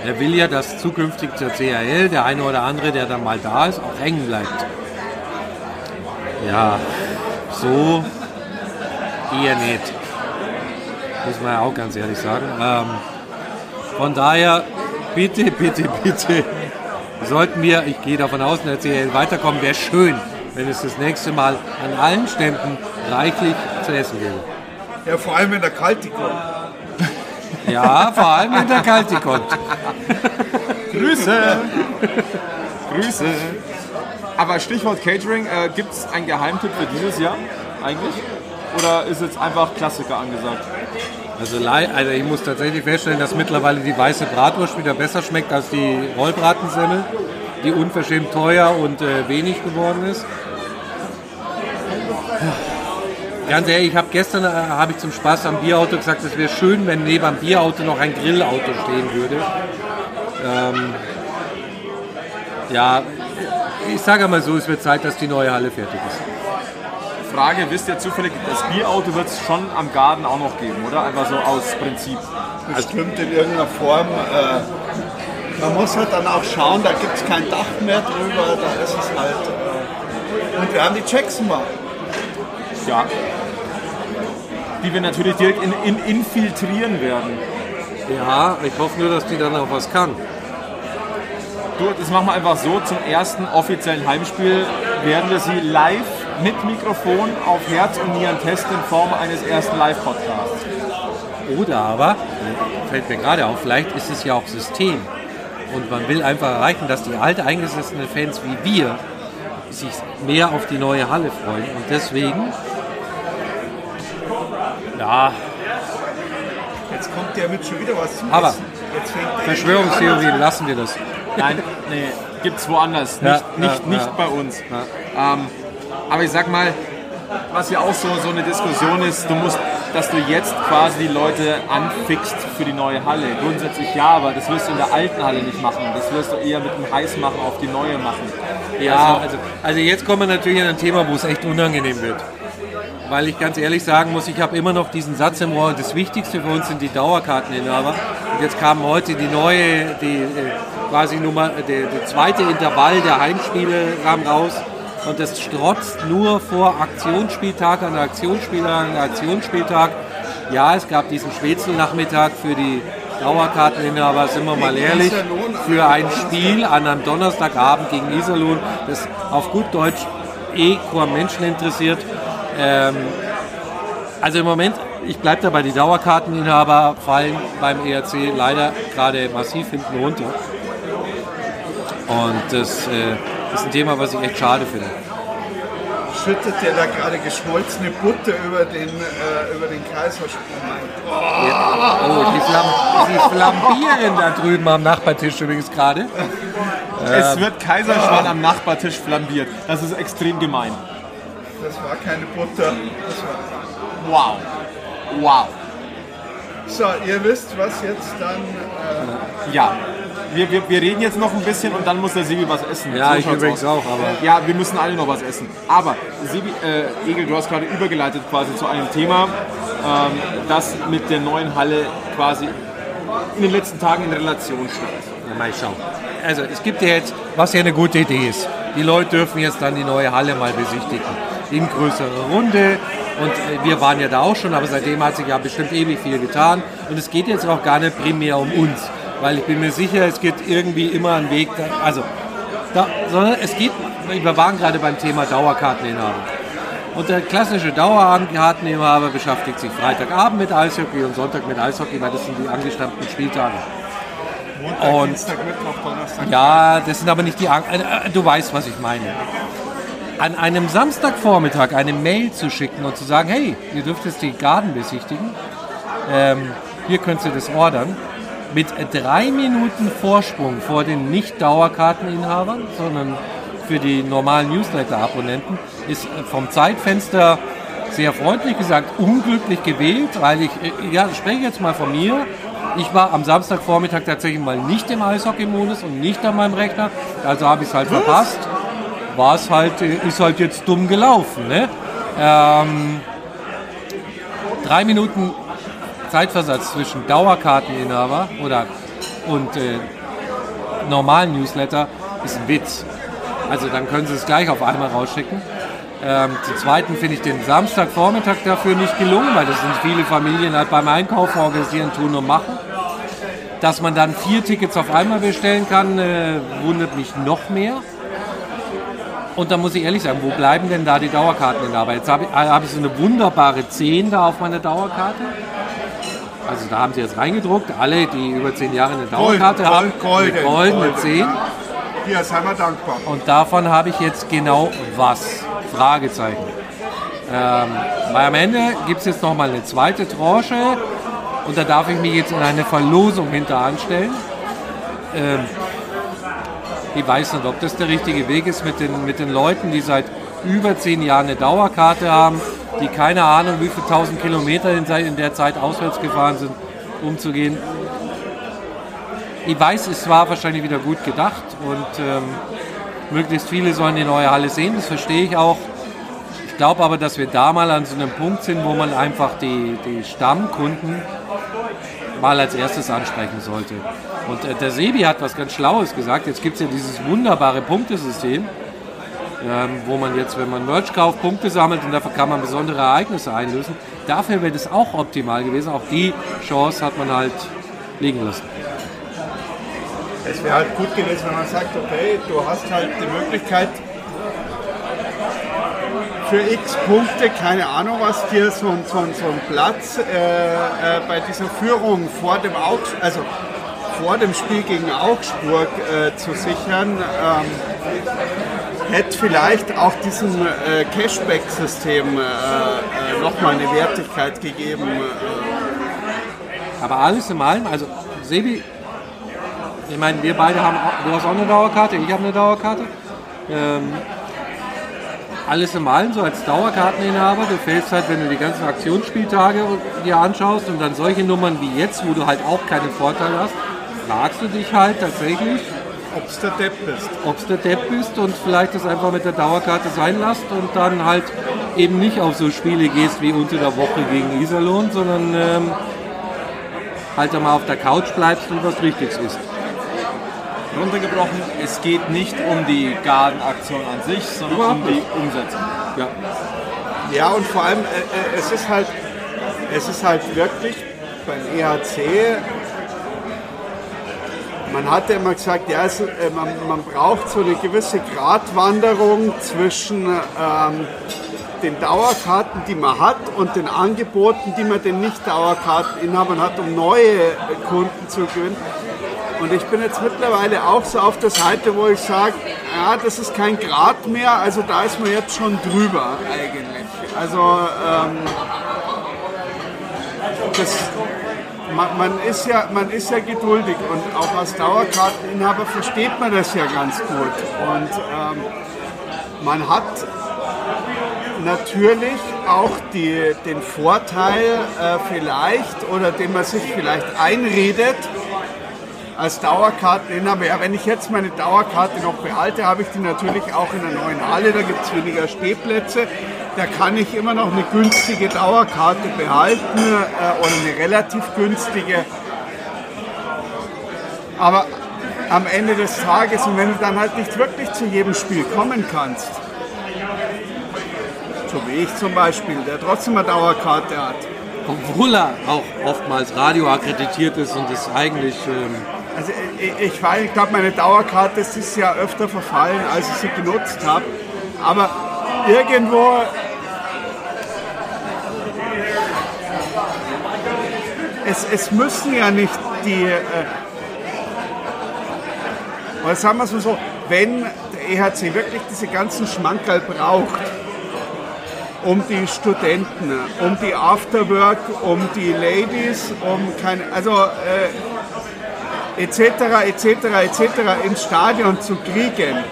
Er will ja, dass zukünftig zur CHL der eine oder andere, der dann mal da ist, auch hängen bleibt. Ja, so eher nicht. Muss man ja auch ganz ehrlich sagen. Ähm, von daher, bitte, bitte, bitte, sollten wir, ich gehe davon aus, in der CHL weiterkommen, wäre schön, wenn es das nächste Mal an allen Ständen reichlich zu essen gäbe. Ja, vor allem wenn der Kalte kommt. Ja, vor allem wenn der Kalte kommt. Grüße! Grüße! Aber Stichwort Catering, äh, gibt es einen Geheimtipp für dieses Jahr eigentlich? Oder ist jetzt einfach Klassiker angesagt? Also, also ich muss tatsächlich feststellen, dass mittlerweile die weiße Bratwurst wieder besser schmeckt als die Rollbratensemmel, die unverschämt teuer und äh, wenig geworden ist. Ganz ehrlich, ich habe gestern äh, habe ich zum Spaß am Bierauto gesagt, es wäre schön, wenn neben dem Bierauto noch ein Grillauto stehen würde. Ähm, ja, ich sage mal so, es wird Zeit, dass die neue Halle fertig ist. Frage, wisst ihr zufällig, das Bierauto wird es schon am Garten auch noch geben, oder? Einfach so aus Prinzip. bestimmt in irgendeiner Form. Äh, man muss halt dann auch schauen, da gibt es kein Dach mehr drüber, da ist es halt. Äh, und wir haben die Jackson mal. Ja. Die wir natürlich direkt in, in, infiltrieren werden. Ja, ich hoffe nur, dass die dann auch was kann. Du, das machen wir einfach so. Zum ersten offiziellen Heimspiel werden wir sie live mit Mikrofon auf Herz und Nieren testen in Form eines ersten Live-Podcasts. Oder aber, fällt mir gerade auf, vielleicht ist es ja auch System. Und man will einfach erreichen, dass die alte eingesessenen Fans wie wir sich mehr auf die neue Halle freuen. Und deswegen, ja, Jetzt kommt der mit schon wieder was zum Aber Verschwörungstheorien, lassen wir das. Nein, nee, gibt's woanders. Ja, Nicht, nicht, ja, nicht ja. bei uns. Ähm, aber ich sag mal, was ja auch so, so eine Diskussion ist, du musst, dass du jetzt quasi die Leute anfixt für die neue Halle. Grundsätzlich ja, aber das wirst du in der alten Halle nicht machen. Das wirst du eher mit dem Heißmachen auf die neue machen. Ja, also, also jetzt kommen wir natürlich an ein Thema, wo es echt unangenehm wird. Weil ich ganz ehrlich sagen muss, ich habe immer noch diesen Satz im Ohr, das Wichtigste für uns sind die Dauerkarteninhaber. Und jetzt kam heute die neue, die äh, quasi Nummer, der, der zweite Intervall der Heimspiele kam raus. Und das strotzt nur vor Aktionsspieltag an Aktionsspieltag an Aktionsspieltag. Ja, es gab diesen Spätzelnachmittag für die Dauerkarteninhaber, sind wir mal ehrlich, für ein Spiel an einem Donnerstagabend gegen Iserlohn, das auf gut Deutsch eh kaum Menschen interessiert. Ähm, also im Moment, ich bleibe dabei, die Dauerkarteninhaber fallen beim ERC leider gerade massiv hinten runter. Und das äh, ist ein Thema, was ich echt schade finde. Schüttet der da gerade geschmolzene Butter über den, äh, über den Kaisersprung ein? Oh, die, Flam die flambieren da drüben am Nachbartisch übrigens gerade. Es wird Kaiserschmarrn am Nachbartisch flambiert. Das ist extrem gemein. Das war keine Butter. Das war Wow. Wow. So, ihr wisst, was jetzt dann. Äh, Ja. Wir, wir, wir reden jetzt noch ein bisschen und dann muss der Sebi was essen. Ja, So ich übrigens auch, aber Ja, wir müssen alle noch was essen. Aber Sebi, äh, Egel, du hast gerade übergeleitet quasi zu einem Thema, ähm, das mit der neuen Halle quasi in den letzten Tagen in Relation steht. Ja, mal schauen. Also es gibt ja jetzt, was ja eine gute Idee ist. Die Leute dürfen jetzt dann die neue Halle mal besichtigen. In größerer Runde. Und äh, wir waren ja da auch schon, aber seitdem hat sich ja bestimmt ewig viel getan. Und es geht jetzt auch gar nicht primär um uns. Weil ich bin mir sicher, es gibt irgendwie immer einen Weg, also, da, sondern es geht, wir waren gerade beim Thema Dauerkarteninhaber. Und der klassische Dauerkarteninhaber beschäftigt sich Freitagabend mit Eishockey und Sonntag mit Eishockey, weil das sind die angestammten Spieltage. Montag, Und- Dienstag, Mittwoch, Donnerstag. Ja, das sind aber nicht die. Ang- äh, Du weißt, was ich meine. An einem Samstagvormittag eine Mail zu schicken und zu sagen, hey, ihr dürft jetzt die Garden besichtigen. Ähm, hier könnt ihr das ordern. Mit drei Minuten Vorsprung vor den Nicht-Dauerkarteninhabern, sondern für die normalen Newsletter-Abonnenten, ist äh, vom Zeitfenster sehr freundlich gesagt unglücklich gewählt, weil ich, äh, ja, ich spreche jetzt mal von mir. Ich war am Samstagvormittag tatsächlich mal nicht im Eishockey-Modus und nicht an meinem Rechner, also habe ich es halt verpasst. War es halt, ist halt jetzt dumm gelaufen. Ne? Ähm, drei Minuten Zeitversatz zwischen Dauerkarteninhaber oder und äh, normalen Newsletter ist ein Witz. Also dann können Sie es gleich auf einmal rausschicken. Ähm, zum Zweiten finde ich den Samstagvormittag dafür nicht gelungen, weil das sind viele Familien halt beim Einkauf organisieren, tun und machen. Dass man dann vier Tickets auf einmal bestellen kann, äh, wundert mich noch mehr. Und da muss ich ehrlich sagen, wo bleiben denn da die Dauerkarteninhaber? Jetzt habe ich, äh, habe ich so eine wunderbare 10 da auf meiner Dauerkarte. Also da haben sie jetzt reingedruckt, alle, die über 10 Jahre eine Dauerkarte Gold, haben, golden, eine goldene golden. 10. Hier sind wir dankbar. Und davon habe ich jetzt genau was? Fragezeichen. Ähm, weil am Ende gibt es jetzt nochmal eine zweite Tranche und da darf ich mich jetzt in eine Verlosung hinter anstellen. Ähm, ich weiß nicht, ob das der richtige Weg ist mit den, mit den Leuten, die seit über zehn Jahren eine Dauerkarte haben, die keine Ahnung, wie viele tausend Kilometer in der Zeit auswärts gefahren sind, umzugehen. Ich weiß, es war wahrscheinlich wieder gut gedacht und ähm, möglichst viele sollen die neue Halle sehen, das verstehe ich auch. Ich glaube aber, dass wir da mal an so einem Punkt sind, wo man einfach die, die Stammkunden mal als erstes ansprechen sollte. Und äh, der Sebi hat was ganz Schlaues gesagt. Jetzt gibt es ja dieses wunderbare Punktesystem, ähm, wo man jetzt, wenn man Merch kauft, Punkte sammelt und dafür kann man besondere Ereignisse einlösen. Dafür wäre das auch optimal gewesen. Auch die Chance hat man halt liegen lassen. Es wäre halt gut gewesen, wenn man sagt, okay, du hast halt die Möglichkeit für x Punkte, keine Ahnung was, dir so, ein- so, ein- so einen Platz äh, äh, bei dieser Führung vor dem, Augs also vor dem Spiel gegen Augsburg äh, zu sichern. Ähm, hätte vielleicht auch diesem äh, Cashback-System äh, äh, nochmal eine Wertigkeit gegeben. Äh, Aber alles in allem, also Sebi, ich meine, wir beide haben, du hast auch eine Dauerkarte, ich habe eine Dauerkarte. Ähm, alles im Allen, so als Dauerkarteninhaber, du fällst halt, wenn du die ganzen Aktionsspieltage dir anschaust und dann solche Nummern wie jetzt, wo du halt auch keinen Vorteil hast, fragst du dich halt tatsächlich, Ob es der Depp bist. ob du der Depp bist und vielleicht das einfach mit der Dauerkarte sein lässt und dann halt eben nicht auf so Spiele gehst wie unter der Woche gegen Iserlohn, sondern ähm, halt einmal auf der Couch bleibst und was Richtiges isst. Runtergebrochen, es geht nicht um die Gardenaktion an sich, sondern Überhaupt um die nicht. Umsetzung. Ja. Ja, und vor allem, äh, äh, es ist halt, es ist halt wirklich beim EHC, man hat ja immer gesagt, ja, es, äh, man, man braucht so eine gewisse Gratwanderung zwischen ähm, den Dauerkarten, die man hat, und den Angeboten, die man den Nicht-Dauerkarteninhabern hat, um neue Kunden zu gewinnen. Und ich bin jetzt mittlerweile auch so auf der Seite, wo ich sage, ja, das ist kein Grad mehr, also da ist man jetzt schon drüber eigentlich. Also ähm, das, man, man, ist ja, man ist ja geduldig und auch als Dauerkarteninhaber versteht man das ja ganz gut. Und ähm, man hat natürlich auch die, den Vorteil äh, vielleicht oder den man sich vielleicht einredet, als Dauerkarteninhaber, wenn ich jetzt meine Dauerkarte noch behalte, habe ich die natürlich auch in der neuen Halle, da gibt es weniger Stehplätze. Da kann ich immer noch eine günstige Dauerkarte behalten äh, oder eine relativ günstige. Aber am Ende des Tages, und wenn du dann halt nicht wirklich zu jedem Spiel kommen kannst, so wie ich zum Beispiel, der trotzdem eine Dauerkarte hat, Obwohl er auch oftmals radioakkreditiert ist und es eigentlich ähm, Also ich, ich weiß, ich glaube, meine Dauerkarte ist Jahr öfter verfallen, als ich sie genutzt habe. Aber irgendwo es, es müssen ja nicht die, äh, oder sagen wir es mal so, wenn der EHC wirklich diese ganzen Schmankerl braucht, um die Studenten, um die Afterwork, um die Ladies, um keine, also äh, etc., etc., etc. ins Stadion zu kriegen,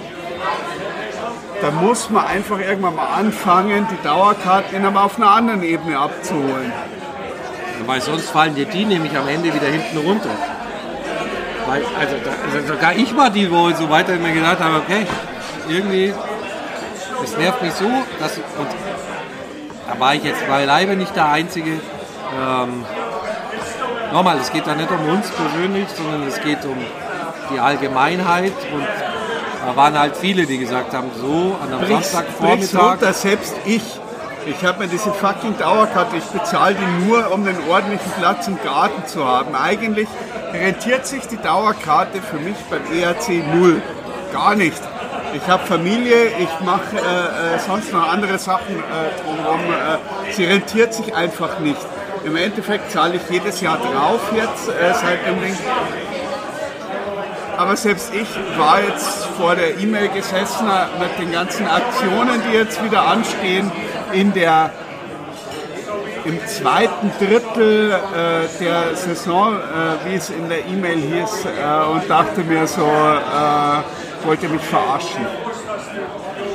da muss man einfach irgendwann mal anfangen, die Dauerkarten immer auf einer anderen Ebene abzuholen. Weil sonst fallen dir die nämlich am Ende wieder hinten runter. Weil, also, da, also sogar ich war die, wo ich so weiter mir gedacht habe, okay, irgendwie, es nervt mich so, dass, und da war ich jetzt beileibe nicht der Einzige. Ähm, nochmal, es geht da nicht um uns persönlich, sondern es geht um die Allgemeinheit und da waren halt viele, die gesagt haben, so an einem Brich's, Samstagvormittag. runter, selbst ich. Ich habe mir diese fucking Dauerkarte, ich bezahle die nur, um einen ordentlichen Platz im Garten zu haben. Eigentlich rentiert sich die Dauerkarte für mich beim ERC null. Gar nicht. Ich habe Familie, ich mache äh, äh, sonst noch andere Sachen äh, drumherum. Äh, sie rentiert sich einfach nicht. Im Endeffekt zahle ich jedes Jahr drauf jetzt äh, seit dem Ding. Aber selbst ich war jetzt vor der E-Mail gesessen äh, mit den ganzen Aktionen, die jetzt wieder anstehen, in der, im zweiten Drittel äh, der Saison, äh, wie es in der E-Mail hieß, äh, und dachte mir so, äh, wollte mich verarschen.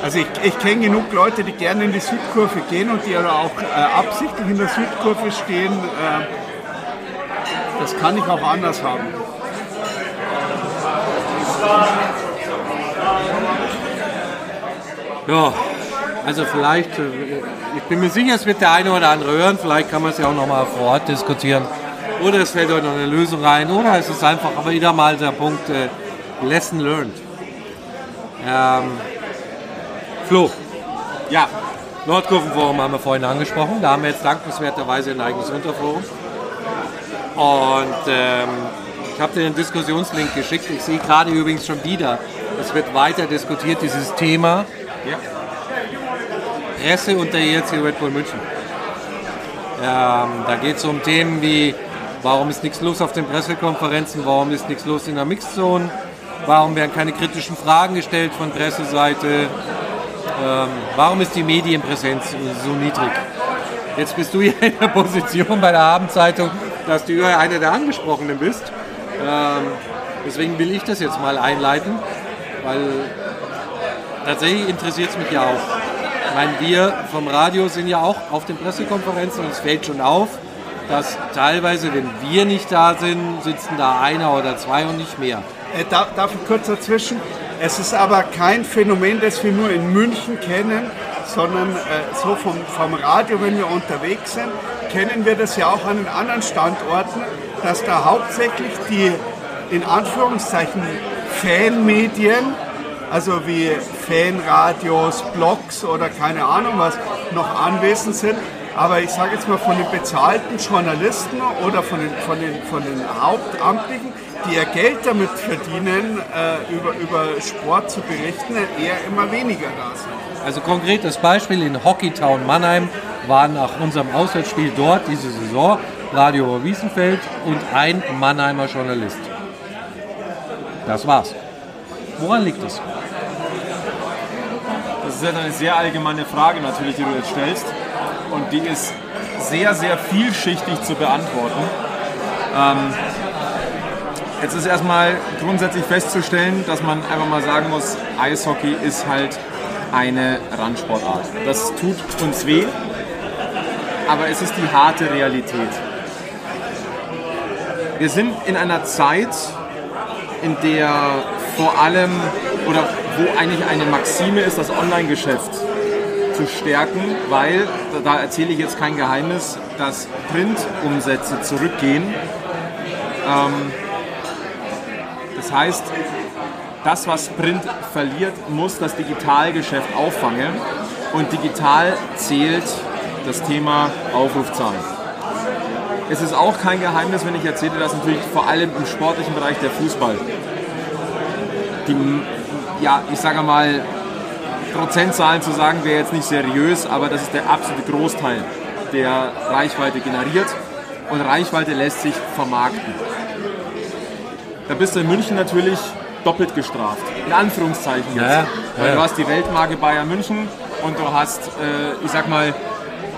Also ich, ich kenne genug Leute, die gerne in die Südkurve gehen und die aber auch äh, absichtlich in der Südkurve stehen. Äh, das kann ich auch anders haben. Ja, also vielleicht, äh, ich bin mir sicher, es wird der eine oder andere hören, vielleicht kann man es ja auch nochmal vor Ort diskutieren. Oder es fällt euch noch eine Lösung rein, oder es ist einfach aber wieder mal der Punkt äh, Lesson learned. Ähm, Flo, Ja, Nordkurvenforum haben wir vorhin angesprochen, da haben wir jetzt dankenswerterweise ein eigenes Unterforum. Und ähm, ich habe dir den Diskussionslink geschickt, ich sehe gerade übrigens schon wieder, es wird weiter diskutiert, dieses Thema ja. Presse und der ERC Red Bull München. Ähm, da geht es um Themen wie, warum ist nichts los auf den Pressekonferenzen, warum ist nichts los in der Mixzone, warum werden keine kritischen Fragen gestellt von Presseseite, ähm, warum ist die Medienpräsenz so niedrig. Jetzt bist du ja in der Position bei der Abendzeitung, dass du ja einer der Angesprochenen bist. Ähm, deswegen will ich das jetzt mal einleiten, weil tatsächlich interessiert es mich ja auch. Ich meine, wir vom Radio sind ja auch auf den Pressekonferenzen und es fällt schon auf, dass teilweise, wenn wir nicht da sind, sitzen da einer oder zwei und nicht mehr. Äh, da, darf ich kurz dazwischen? Es ist aber kein Phänomen, das wir nur in München kennen, sondern äh, so vom, vom Radio, wenn wir unterwegs sind, kennen wir das ja auch an den anderen Standorten, dass da hauptsächlich die in Anführungszeichen Fanmedien, also wie Fanradios, Blogs oder keine Ahnung was, noch anwesend sind. Aber ich sage jetzt mal von den bezahlten Journalisten oder von den, von den, von den Hauptamtlichen, die ihr Geld damit verdienen, äh, über, über Sport zu berichten, eher immer weniger da sind. Also konkretes Beispiel in Hockeytown Mannheim war nach unserem Auswärtsspiel dort diese Saison Radio Wiesenfeld und ein Mannheimer Journalist. Das war's. Woran liegt es? Das ist ja eine sehr allgemeine Frage natürlich, die du jetzt stellst. Und die ist sehr, sehr vielschichtig zu beantworten. Ähm, jetzt ist erstmal grundsätzlich festzustellen, dass man einfach mal sagen muss, Eishockey ist halt eine Randsportart. Das tut uns weh, aber es ist die harte Realität. Wir sind in einer Zeit, in der vor allem oder wo eigentlich eine Maxime ist, das Online-Geschäft zu stärken, weil, da erzähle ich jetzt kein Geheimnis, dass Print-Umsätze zurückgehen. Ähm, das heißt, das, was Print verliert, muss das Digitalgeschäft auffangen. Und digital zählt das Thema Aufrufzahlen. Es ist auch kein Geheimnis, wenn ich erzähle, dass natürlich vor allem im sportlichen Bereich der Fußball die, ja, ich sage mal, Prozentzahlen zu sagen wäre jetzt nicht seriös, aber das ist der absolute Großteil, der Reichweite generiert und Reichweite lässt sich vermarkten. Da bist du in München natürlich doppelt gestraft, in Anführungszeichen jetzt. Ja, ja. Weil du hast die Weltmarke Bayern München und du hast, äh, ich sag mal,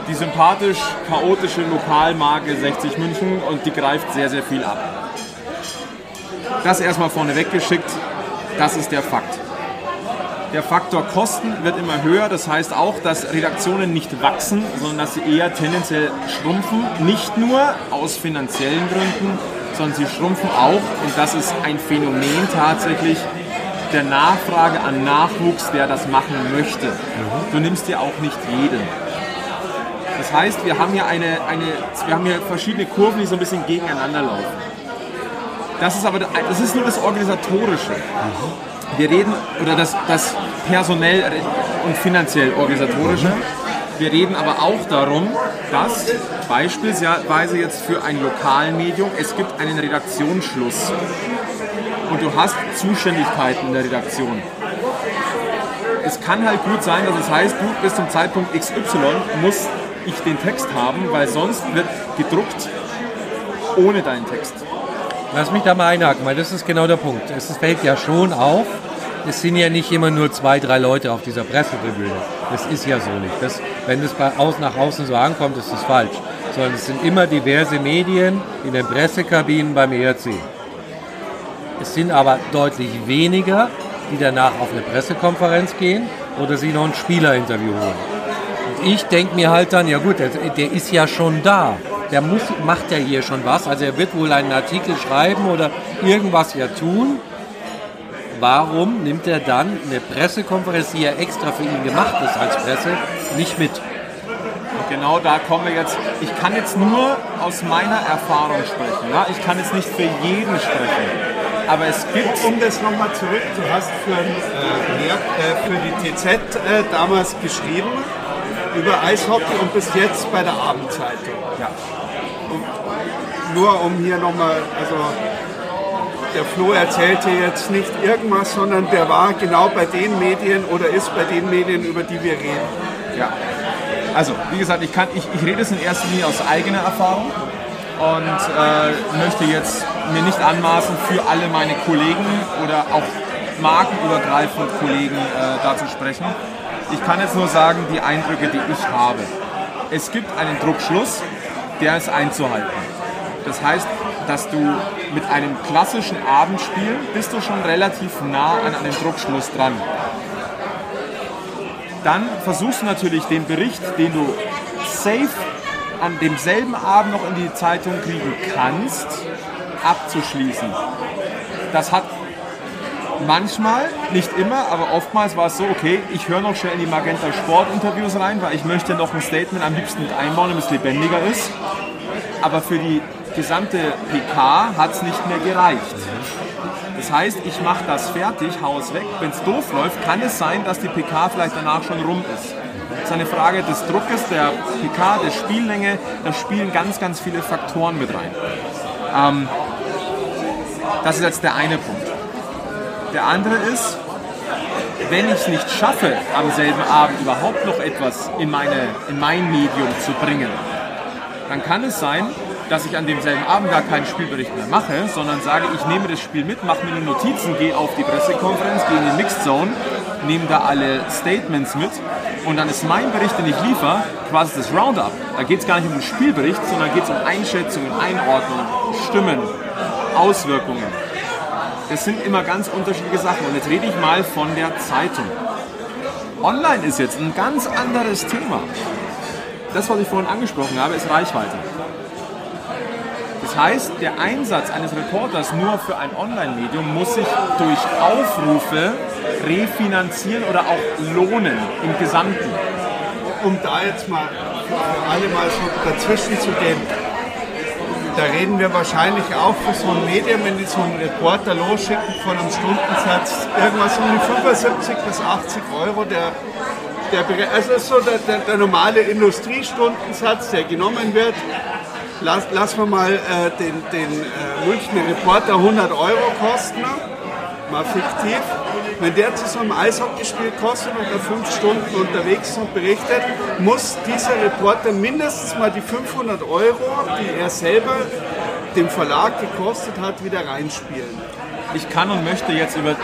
die sympathisch chaotische Lokalmarke 60 München und die greift sehr, sehr viel ab. Das erstmal vorneweg geschickt, das ist der Fakt. Der Faktor Kosten wird immer höher, das heißt auch, dass Redaktionen nicht wachsen, sondern dass sie eher tendenziell schrumpfen. Nicht nur aus finanziellen Gründen, sondern sie schrumpfen auch, und das ist ein Phänomen tatsächlich, der Nachfrage an Nachwuchs, der das machen möchte. Du nimmst dir auch nicht jeden. Das heißt, wir haben hier, eine, eine, wir haben hier verschiedene Kurven, die so ein bisschen gegeneinander laufen. Das ist aber das ist nur das Organisatorische. Wir reden, oder das, das personell und finanziell Organisatorische. Wir reden aber auch darum, dass beispielsweise jetzt für ein Lokalmedium, es gibt einen Redaktionsschluss und du hast Zuständigkeiten in der Redaktion. Es kann halt gut sein, dass es heißt, du bis zum Zeitpunkt XY musst ich den Text haben, weil sonst wird gedruckt ohne deinen Text. Lass mich da mal einhaken, weil das ist genau der Punkt. Es fällt ja schon auf, es sind ja nicht immer nur zwei, drei Leute auf dieser Pressetribüne. Das ist ja so nicht. Das, wenn es bei aus, nach außen so ankommt, ist das falsch. Sondern es sind immer diverse Medien in den Pressekabinen beim ERC. Es sind aber deutlich weniger, die danach auf eine Pressekonferenz gehen oder sich noch ein Spielerinterview holen ich denke mir halt dann, ja gut, der, der, ist ja schon da. Der muss, macht ja hier schon was. Also er wird wohl einen Artikel schreiben oder irgendwas ja tun. Warum nimmt er dann eine Pressekonferenz, die ja extra für ihn gemacht ist als Presse, nicht mit? Und genau da kommen wir jetzt. Ich kann jetzt nur aus meiner Erfahrung sprechen. Ja? Ich kann jetzt nicht für jeden sprechen. Aber es gibt. Um das nochmal zurück, du hast für, äh, äh für die TZ äh, damals geschrieben über Eishockey und bis jetzt bei der Abendzeitung. Ja. Und nur um hier nochmal, also der Flo erzählte jetzt nicht irgendwas, sondern der war genau bei den Medien oder ist bei den Medien, über die wir reden. Ja. Also, wie gesagt, ich, kann, ich, ich rede es in erster Linie aus eigener Erfahrung und äh, möchte jetzt mir nicht anmaßen, für alle meine Kollegen oder auch markenübergreifend Kollegen äh, da zu sprechen. Ich kann jetzt nur sagen, die Eindrücke, die ich habe. Es gibt einen Druckschluss, der ist einzuhalten. Das heißt, dass du mit einem klassischen Abendspiel bist du schon relativ nah an einem Druckschluss dran. dann versuchst du natürlich den Bericht, den du safe an demselben Abend noch in die Zeitung kriegen kannst, abzuschließen. Das hat manchmal, nicht immer, aber oftmals war es so, okay, ich höre noch schnell in die Magenta Sport Interviews rein, weil ich möchte noch ein Statement am liebsten mit einbauen, damit es lebendiger ist. Aber für die gesamte PK hat es nicht mehr gereicht. Das heißt, ich mache das fertig, hau es weg. Wenn es doof läuft, kann es sein, dass die PK vielleicht danach schon rum ist. Das ist eine Frage des Druckes, der PK, der Spiellänge. Da spielen ganz, ganz viele Faktoren mit rein. Ähm, das ist jetzt der eine Punkt. Der andere ist, wenn ich es nicht schaffe, am selben Abend überhaupt noch etwas in, meine, in mein Medium zu bringen, dann kann es sein, dass ich an demselben Abend gar keinen Spielbericht mehr mache, sondern sage, ich nehme das Spiel mit, mache mir die Notizen, gehe auf die Pressekonferenz, gehe in die Mixed Zone, nehme da alle Statements mit und dann ist mein Bericht, den ich liefere, quasi das Roundup. Da geht es gar nicht um den Spielbericht, sondern geht es um Einschätzungen, Einordnungen, Stimmen, Auswirkungen. Das sind immer ganz unterschiedliche Sachen. Und jetzt rede ich mal von der Zeitung. Online ist jetzt ein ganz anderes Thema. Das, was ich vorhin angesprochen habe, ist Reichweite. Das heißt, der Einsatz eines Reporters nur für ein Online-Medium muss sich durch Aufrufe refinanzieren oder auch lohnen im Gesamten. Um da jetzt mal alle mal so dazwischen zu gehen, da reden wir wahrscheinlich auch für so ein Medium, wenn die so einen Reporter losschicken von einem Stundensatz, irgendwas um die 75 bis 80 Euro, der, der also ist so der, der, der normale Industriestundensatz, der genommen wird. Lass, lassen wir mal äh, den, den äh, Münchner Reporter 100 Euro kosten, mal fiktiv. Wenn der zu so einem Eishockeyspiel kostet und da fünf Stunden unterwegs ist und berichtet, muss dieser Reporter mindestens mal die 500 Euro, die er selber dem Verlag gekostet hat, wieder reinspielen. Ich kann und möchte jetzt über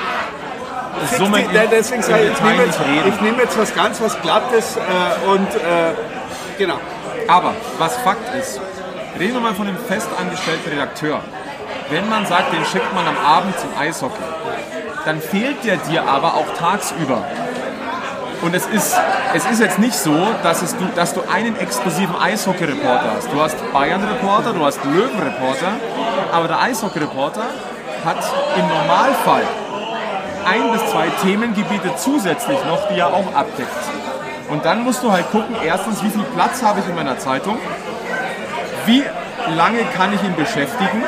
Summen im, deswegen im sage ich, ich nehme jetzt, ich nehme jetzt was ganz was Glattes äh, und äh, genau. Aber was Fakt ist, reden wir mal von dem festangestellten Redakteur. Wenn man sagt, den schickt man am Abend zum Eishockey, dann fehlt der dir aber auch tagsüber. Und es ist, es ist jetzt nicht so, dass, es du, dass du einen exklusiven Eishockey-Reporter hast. Du hast Bayern-Reporter, du hast Löwen-Reporter, aber der Eishockey-Reporter hat im Normalfall ein bis zwei Themengebiete zusätzlich noch, die er auch abdeckt. Und dann musst du halt gucken, erstens, wie viel Platz habe ich in meiner Zeitung, wie lange kann ich ihn beschäftigen,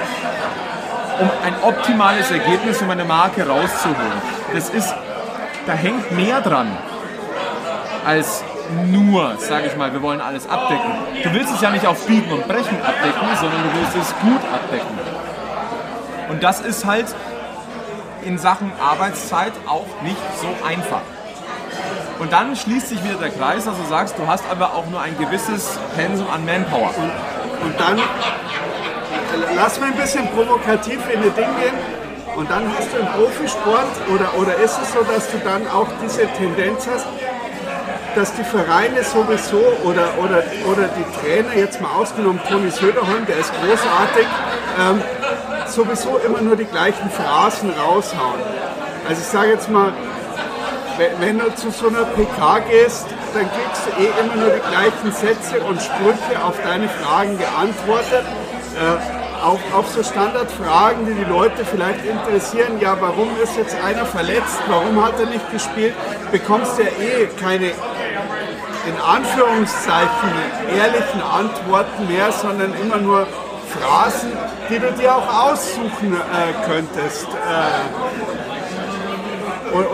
um ein optimales Ergebnis für meine Marke rauszuholen. Das ist, da hängt mehr dran als nur, sage ich mal, wir wollen alles abdecken. Du willst es ja nicht auf Biegen und Brechen abdecken, sondern du willst es gut abdecken. Und das ist halt in Sachen Arbeitszeit auch nicht so einfach. Und dann schließt sich wieder der Kreis, dass du sagst, du hast aber auch nur ein gewisses Pensum an Manpower. Und dann lass mal ein bisschen provokativ in die Dinge gehen. Und dann hast du im Profisport oder, oder ist es so, dass du dann auch diese Tendenz hast, dass die Vereine sowieso oder, oder, oder die Trainer, jetzt mal ausgenommen Toni Söderholm, der ist großartig, ähm, sowieso immer nur die gleichen Phrasen raushauen. Also ich sage jetzt mal, wenn du zu so einer PK gehst, dann kriegst du eh immer nur die gleichen Sätze und Sprüche auf deine Fragen geantwortet. Äh, auf, auf so Standardfragen, die die Leute vielleicht interessieren, ja, warum ist jetzt einer verletzt, warum hat er nicht gespielt, bekommst du ja eh keine in Anführungszeichen ehrlichen Antworten mehr, sondern immer nur Phrasen, die du dir auch aussuchen äh, könntest. Äh,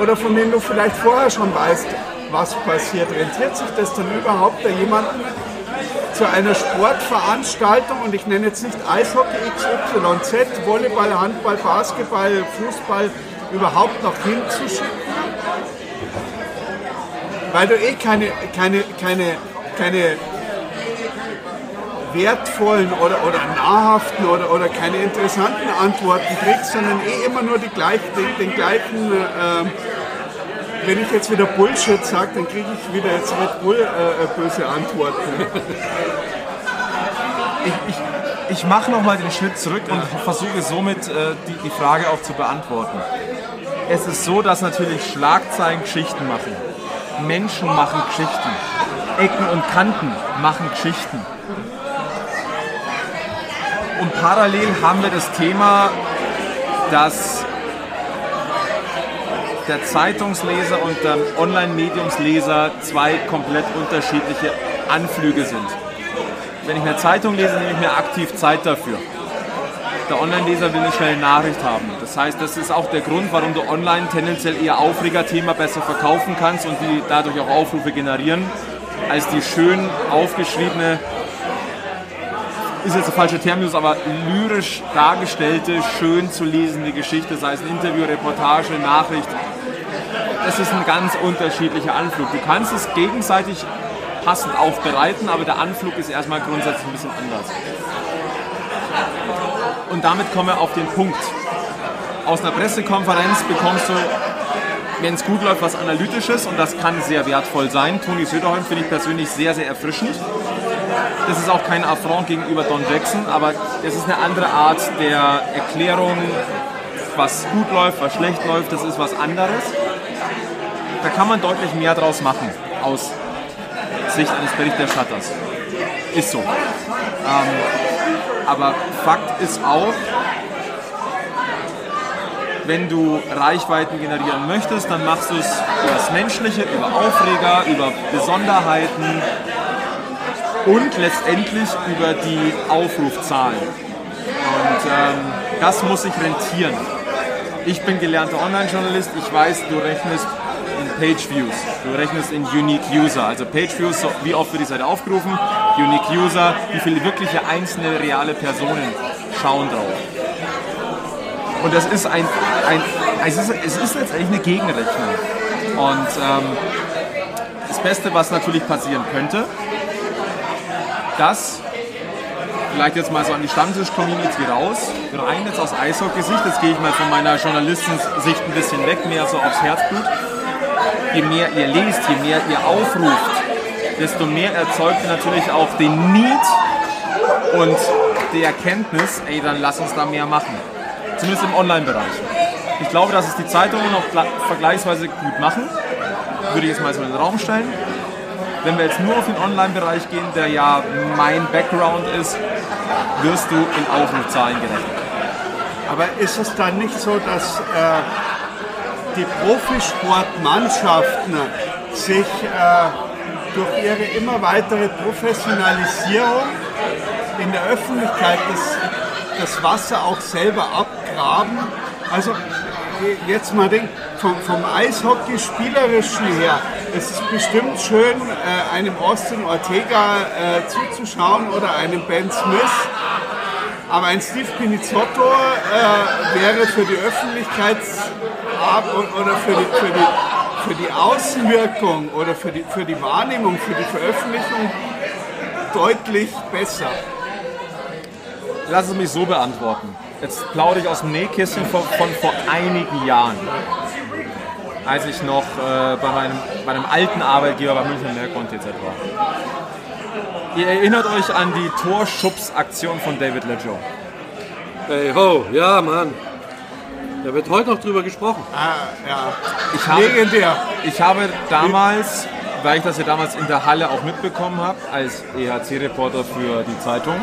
oder von denen du vielleicht vorher schon weißt, was passiert. Rentiert sich das dann überhaupt, da jemanden zu einer Sportveranstaltung, und ich nenne jetzt nicht Eishockey XYZ, Volleyball, Handball, Basketball, Fußball, überhaupt noch hinzuschicken? Weil du eh keine, keine, keine, keine wertvollen oder, oder nahrhaften oder, oder keine interessanten Antworten kriegst, sondern eh immer nur die gleich, den, den gleichen, ähm, wenn ich jetzt wieder Bullshit sage, dann kriege ich wieder jetzt Red Bull äh, äh, böse Antworten. ich, ich, ich mache nochmal den Schritt zurück und versuche somit äh, die, die Frage auch zu beantworten. Es ist so, dass natürlich Schlagzeilen Geschichten machen. Menschen machen Geschichten. Ecken und Kanten machen Geschichten. Und parallel haben wir das Thema, dass der Zeitungsleser und der Online-Mediumsleser zwei komplett unterschiedliche Anflüge sind. Wenn ich eine Zeitung lese, nehme ich mir aktiv Zeit dafür. Der Online-Leser will eine schnelle Nachricht haben. Das heißt, das ist auch der Grund, warum du online tendenziell eher Aufregerthema besser verkaufen kannst und die dadurch auch Aufrufe generieren, als die schön aufgeschriebene, ist jetzt der falsche Terminus, aber lyrisch dargestellte, schön zu lesende Geschichte, sei es ein Interview, Reportage, Nachricht. Das ist ein ganz unterschiedlicher Anflug. Du kannst es gegenseitig passend aufbereiten, aber der Anflug ist erstmal grundsätzlich ein bisschen anders. Und damit kommen wir auf den Punkt. Aus einer Pressekonferenz bekommst du, wenn es gut läuft, was Analytisches und das kann sehr wertvoll sein. Toni Söderholm finde ich persönlich sehr, sehr erfrischend. Das ist auch kein Affront gegenüber Don Jackson, aber es ist eine andere Art der Erklärung, was gut läuft, was schlecht läuft, das ist was anderes. Da kann man deutlich mehr draus machen aus Sicht eines Berichterstatters. Ist so. Ähm, aber Fakt ist auch, wenn du Reichweiten generieren möchtest, dann machst du es über das Menschliche, über Aufreger, über Besonderheiten und letztendlich über die Aufrufzahlen. Und ähm, das muss sich rentieren. Ich bin gelernter Online-Journalist, ich weiß, du rechnest in Page Views, du rechnest in Unique User. Also Page Views, wie oft wird die Seite aufgerufen, Unique User, wie viele wirkliche einzelne reale Personen schauen drauf. Und das ist ein, ein es, ist, es ist letztendlich eine Gegenrechnung. Und ähm, das Beste, was natürlich passieren könnte, dass vielleicht jetzt mal so an die Stammtisch-Community raus, rein jetzt aus Eishockey-Sicht, jetzt gehe ich mal von meiner Journalistensicht ein bisschen weg, mehr so aufs Herzblut. Je mehr ihr lest, je mehr ihr aufruft, desto mehr erzeugt ihr natürlich auch den Need und die Erkenntnis, ey, dann lass uns da mehr machen. Zumindest im Online-Bereich. Ich glaube, dass es die Zeitungen noch vergleichsweise gut machen. Würde ich jetzt mal so in den Raum stellen. Wenn wir jetzt nur auf den Online-Bereich gehen, der ja mein Background ist, wirst du in Aufrufzahlen gerechnet. Aber ist es dann nicht so, dass äh, die Profisportmannschaften sich äh, durch ihre immer weitere Professionalisierung in der Öffentlichkeit das, das Wasser auch selber abgraben? Also jetzt mal denk, vom, vom Eishockey-Spielerischen her, es ist bestimmt schön, äh, einem Austin Ortega äh, zuzuschauen oder einem Ben Smith. Aber ein Steve Pinizotto äh, wäre für die Öffentlichkeit oder für die, für, die, für die Außenwirkung oder für die, für die Wahrnehmung, für die Veröffentlichung deutlich besser. Lass es mich so beantworten. Jetzt plaudere ich aus dem Nähkästchen von, von vor einigen Jahren als ich noch äh, bei, meinem, bei einem alten Arbeitgeber bei München Merkur TZ war. Ihr erinnert euch an die Torschubs-Aktion von David Ledger. Hey ho, ja Mann. Da wird heute noch drüber gesprochen. Ah, ja. Ich habe, Legendär. ich habe damals, weil ich das ja damals in der Halle auch mitbekommen habe, als EHC-Reporter für die Zeitung,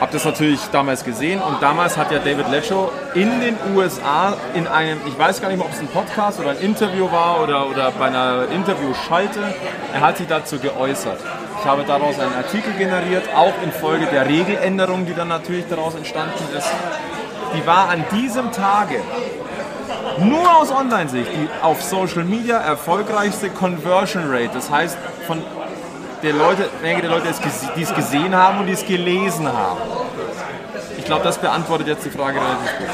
habe das natürlich damals gesehen und damals hat ja David Lecco in den USA in einem, ich weiß gar nicht mehr, ob es ein Podcast oder ein Interview war oder, oder bei einer Interviewschalte, er hat sich dazu geäußert. Ich habe daraus einen Artikel generiert, auch infolge der Regeländerung, die dann natürlich daraus entstanden ist. Die war an diesem Tage nur aus Online-Sicht die auf Social Media erfolgreichste Conversion Rate. Das heißt, von der Leute, Menge der Leute, die es gesehen haben und die es gelesen haben. Ich glaube, das beantwortet jetzt die Frage relativ gut.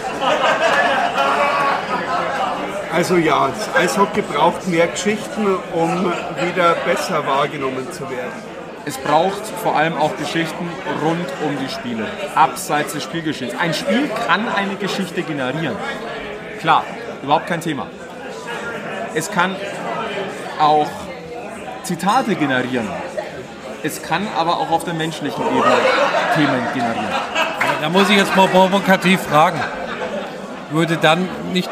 Also ja, das Eishockey braucht mehr Geschichten, um wieder besser wahrgenommen zu werden. Es braucht vor allem auch Geschichten rund um die Spiele, abseits des Spielgeschehens. Ein Spiel kann eine Geschichte generieren. Klar, überhaupt kein Thema. Es kann auch Zitate generieren. Es kann aber auch auf der menschlichen Ebene Themen generieren. Da muss ich jetzt mal provokativ fragen. Würde dann nicht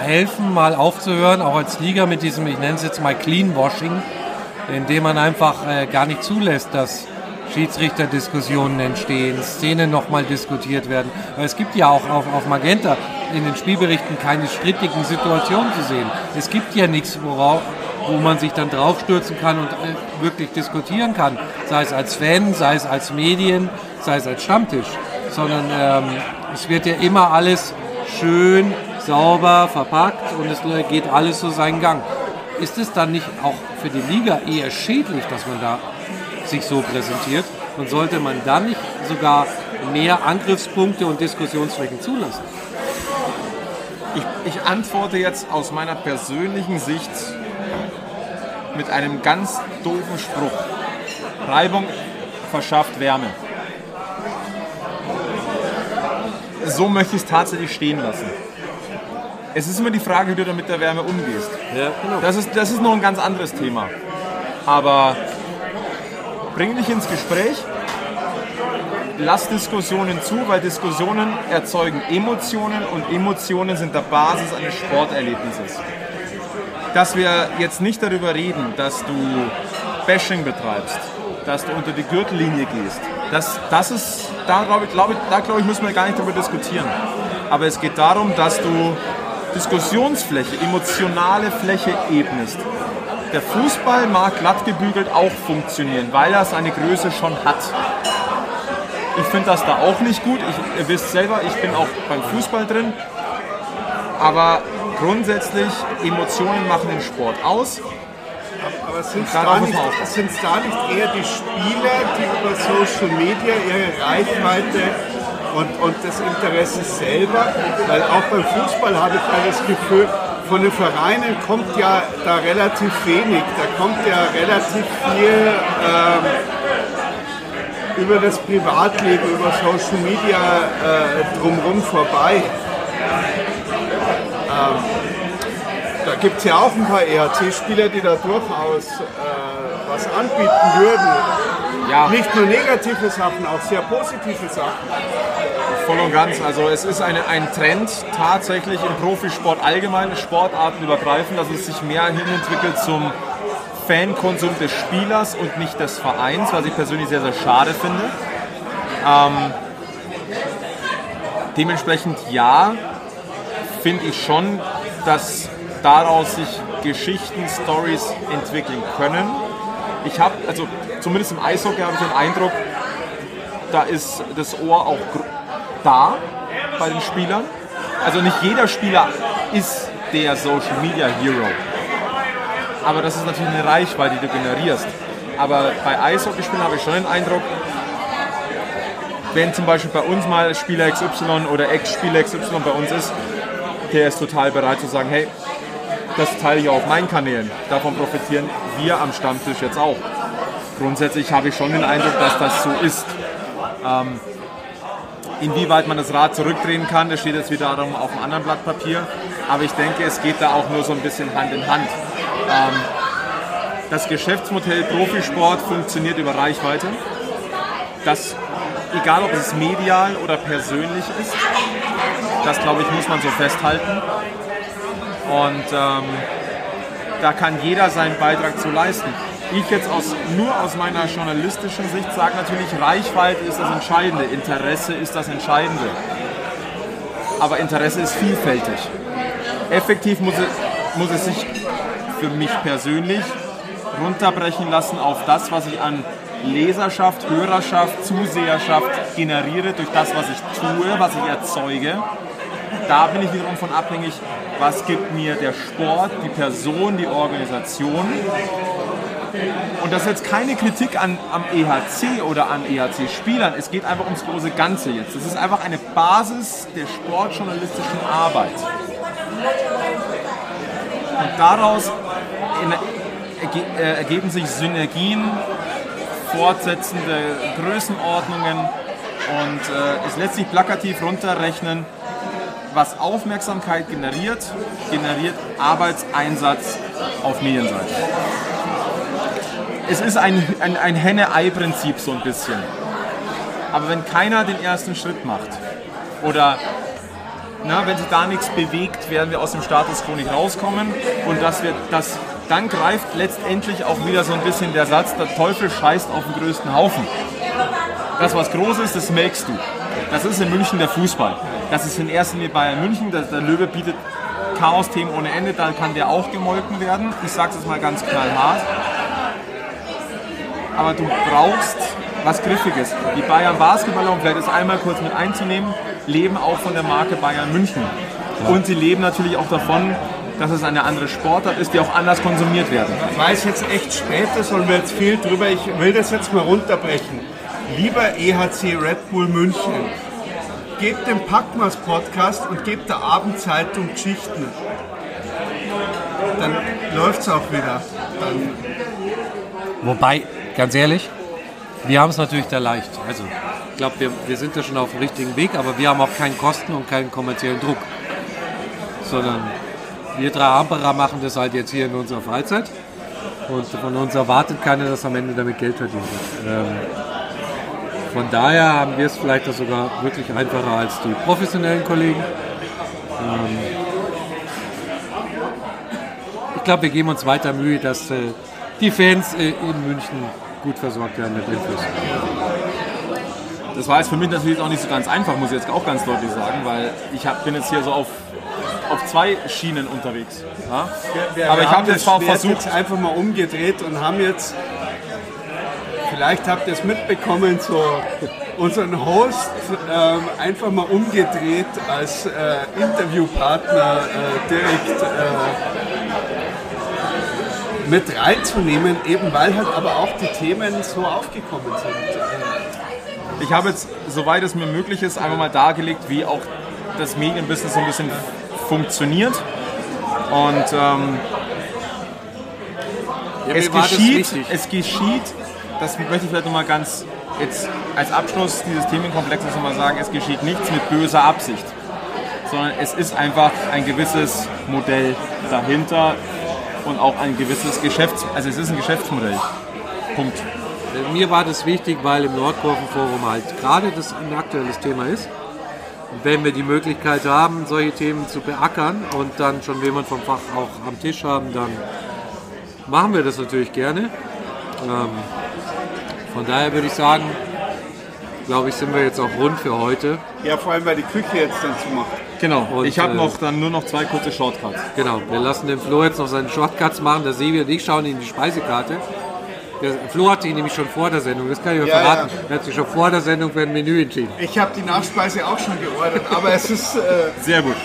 helfen, mal aufzuhören, auch als Liga mit diesem, ich nenne es jetzt mal Cleanwashing, indem man einfach äh, gar nicht zulässt, dass Schiedsrichterdiskussionen entstehen, Szenen nochmal diskutiert werden. Weil es gibt ja auch auf, auf Magenta in den Spielberichten keine strittigen Situationen zu sehen. Es gibt ja nichts, worauf, wo man sich dann draufstürzen kann und äh, wirklich diskutieren kann. Sei es als Fan, sei es als Medien, sei es als Stammtisch. Sondern ähm, es wird ja immer alles schön, sauber verpackt und es geht alles so seinen Gang. Ist es dann nicht auch für die Liga eher schädlich, dass man da sich so präsentiert? Und sollte man dann nicht sogar mehr Angriffspunkte und Diskussionsflächen zulassen? Ich, ich antworte jetzt aus meiner persönlichen Sicht mit einem ganz doofen Spruch. Reibung verschafft Wärme. So möchte ich es tatsächlich stehen lassen. Es ist immer die Frage, wie du damit der Wärme umgehst. Ja, genau. Das ist, das ist noch ein ganz anderes Thema. Aber bring dich ins Gespräch, lass Diskussionen zu, weil Diskussionen erzeugen Emotionen und Emotionen sind der Basis eines Sporterlebnisses. Dass wir jetzt nicht darüber reden, dass du Bashing betreibst, dass du unter die Gürtellinie gehst, das, das ist, da glaube ich, glaub ich, da, glaub ich, müssen wir gar nicht darüber diskutieren. Aber es geht darum, dass du Diskussionsfläche, emotionale Fläche ebnest. Der Fußball mag glattgebügelt auch funktionieren, weil er seine Größe schon hat. Ich finde das da auch nicht gut. Ich, ihr wisst selber, ich bin auch beim Fußball drin. Aber grundsätzlich, Emotionen machen den Sport aus. Aber sind es da, nicht- sind's da nicht eher die Spieler, die über Social Media ihre Reichweite und, und das Interesse selber, weil auch beim Fußball habe ich das Gefühl, von den Vereinen kommt ja da relativ wenig. Da kommt ja relativ viel ähm, über das Privatleben, über Social Media äh, drumherum vorbei. Da gibt es ja auch ein paar EHC-Spieler, die da durchaus äh, was anbieten würden. Ja, Nicht nur negative Sachen, auch sehr positive Sachen. voll und ganz. Also es ist eine, ein Trend tatsächlich im Profisport allgemein, Sportarten übergreifend, dass es sich mehr hin entwickelt zum Fankonsum des Spielers und nicht des Vereins, was ich persönlich sehr, sehr schade finde. Ähm, dementsprechend ja, finde ich schon, dass daraus sich Geschichten, Stories entwickeln können. Ich habe, also zumindest im Eishockey habe ich den Eindruck, da ist das Ohr auch da bei den Spielern. Also nicht jeder Spieler ist der Social Media Hero. Aber das ist natürlich eine Reichweite, die du generierst. Aber bei Eishockeyspielen habe ich schon den Eindruck, wenn zum Beispiel bei uns mal Spieler XY oder Ex-Spieler XY bei uns ist, der ist total bereit zu sagen, hey, das teile ich auch auf meinen Kanälen. Davon profitieren wir am Stammtisch jetzt auch. Grundsätzlich habe ich schon den Eindruck, dass das so ist. Ähm, inwieweit man das Rad zurückdrehen kann, das steht jetzt wiederum auf einem anderen Blatt Papier. Aber ich denke, es geht da auch nur so ein bisschen Hand in Hand. Ähm, das Geschäftsmodell Profisport funktioniert über Reichweite. Das, egal ob es medial oder persönlich ist, das glaube ich, muss man so festhalten. Und ähm, da kann jeder seinen Beitrag zu leisten. Ich jetzt aus, nur aus meiner journalistischen Sicht sage natürlich, Reichweite ist das Entscheidende, Interesse ist das Entscheidende. Aber Interesse ist vielfältig. Effektiv muss es, muss es sich für mich persönlich runterbrechen lassen auf das, was ich an Leserschaft, Hörerschaft, Zuseherschaft generiere durch das, was ich tue, was ich erzeuge. Da bin ich wiederum von abhängig, was gibt mir der Sport, die Person, die Organisation. Und das ist jetzt keine Kritik an, am EHC oder an EHC-Spielern. Es geht einfach ums große Ganze jetzt. Das ist einfach eine Basis der sportjournalistischen Arbeit. Und daraus äh, ergeben sich Synergien, fortsetzende Größenordnungen und äh, es lässt sich plakativ runterrechnen, was Aufmerksamkeit generiert, generiert Arbeitseinsatz auf Medienseite. Es ist ein, ein, ein Henne-Ei-Prinzip so ein bisschen. Aber wenn keiner den ersten Schritt macht oder na, wenn sich da nichts bewegt, werden wir aus dem Status quo nicht rauskommen. Und dass wir das, dann greift letztendlich auch wieder so ein bisschen der Satz, der Teufel scheißt auf den größten Haufen. Das, was groß ist, das melkst du. Das ist in München der Fußball. Das ist in erster Linie Bayern München. Der, der Löwe bietet Chaos-Themen ohne Ende, dann kann der auch gemolken werden. Ich sage es mal ganz knallhart. Aber du brauchst was Griffiges. Die Bayern Basketballer, um vielleicht das einmal kurz mit einzunehmen, leben auch von der Marke Bayern München. Und sie leben natürlich auch davon, dass es eine andere Sportart ist, die auch anders konsumiert werden. Weil es jetzt echt spät ist und wir jetzt viel drüber, ich will das jetzt mal runterbrechen. Lieber EHC Red Bull München, gebt dem Packmas Podcast und gebt der Abendzeitung Geschichten. Dann läuft es auch wieder. Dann Wobei, ganz ehrlich, wir haben es natürlich da leicht. Also, ich glaube, wir, wir sind da schon auf dem richtigen Weg, aber wir haben auch keinen Kosten- und keinen kommerziellen Druck. Sondern wir drei Amperer machen das halt jetzt hier in unserer Freizeit. Und von uns erwartet keiner, dass am Ende damit Geld verdient wird. Ähm, von daher haben wir es vielleicht sogar wirklich einfacher als die professionellen Kollegen. Ähm, ich glaube, wir geben uns weiter Mühe, dass äh, die Fans äh, in München gut versorgt werden mit Infos. Das war jetzt für mich natürlich auch nicht so ganz einfach, muss ich jetzt auch ganz deutlich sagen, weil ich hab, bin jetzt hier so auf, auf zwei Schienen unterwegs. Ja? Wir, Aber wir ich habe das jetzt versucht, jetzt einfach mal umgedreht und haben jetzt, vielleicht habt ihr es mitbekommen, so unseren Host ähm, einfach mal umgedreht als äh, Interviewpartner äh, direkt äh, mit reinzunehmen, eben weil halt aber auch die Themen so aufgekommen sind. Ich habe jetzt, soweit es mir möglich ist, einfach mal dargelegt, wie auch das Medienbusiness so ein bisschen funktioniert. Und ähm, es, war das geschieht, es geschieht, das möchte ich vielleicht nochmal ganz jetzt als Abschluss dieses Themenkomplexes nochmal sagen, es geschieht nichts mit böser Absicht, sondern es ist einfach ein gewisses Modell dahinter und auch ein gewisses Geschäfts-, also es ist ein Geschäftsmodell. Punkt. Mir war das wichtig, weil im Nordkurvenforum halt gerade das ein aktuelles Thema ist. Und wenn wir die Möglichkeit haben, solche Themen zu beackern und dann schon jemand vom Fach auch am Tisch haben, dann machen wir das natürlich gerne. Ähm, von daher würde ich sagen, glaube ich, sind wir jetzt auch rund für heute. ja, vor allem, weil die Küche jetzt dann zumacht. Genau. Und, ich habe äh, noch dann nur noch zwei kurze Shortcuts. Genau, wir lassen den Flo jetzt noch seinen Shortcuts machen. Der Sevi und ich schauen in die Speisekarte. Der Flo hatte ihn nämlich schon vor der Sendung, das kann ich euch Ja, verraten. Er hat sich schon vor der Sendung für ein Menü entschieden. Ich habe die Nachspeise auch schon geordert, aber es ist... Äh, Sehr gut.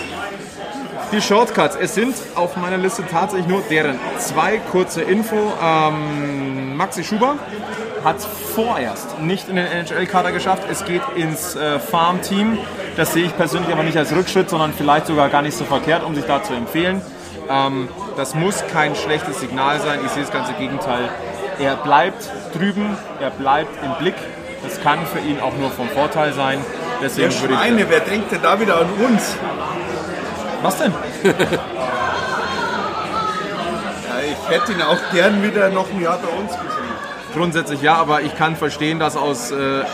Die Shortcuts, es sind auf meiner Liste tatsächlich nur deren zwei kurze Info. Ähm, Maxi Schuber hat es vorerst nicht in den NHL-Kader geschafft. Es geht ins äh, Farm-Team. Das sehe ich persönlich aber nicht als Rückschritt, sondern vielleicht sogar gar nicht so verkehrt, um sich da zu empfehlen. Ähm, das muss kein schlechtes Signal sein. Ich sehe das ganze Gegenteil. Er bleibt drüben, er bleibt im Blick. Das kann für ihn auch nur vom Vorteil sein. Deswegen der würde ich. Schweine, wer denkt denn da wieder an uns? Was denn? *laughs* Ich hätte ihn auch gern wieder noch ein Jahr bei uns gesehen. Grundsätzlich ja, aber ich kann verstehen, dass aus äh, äh,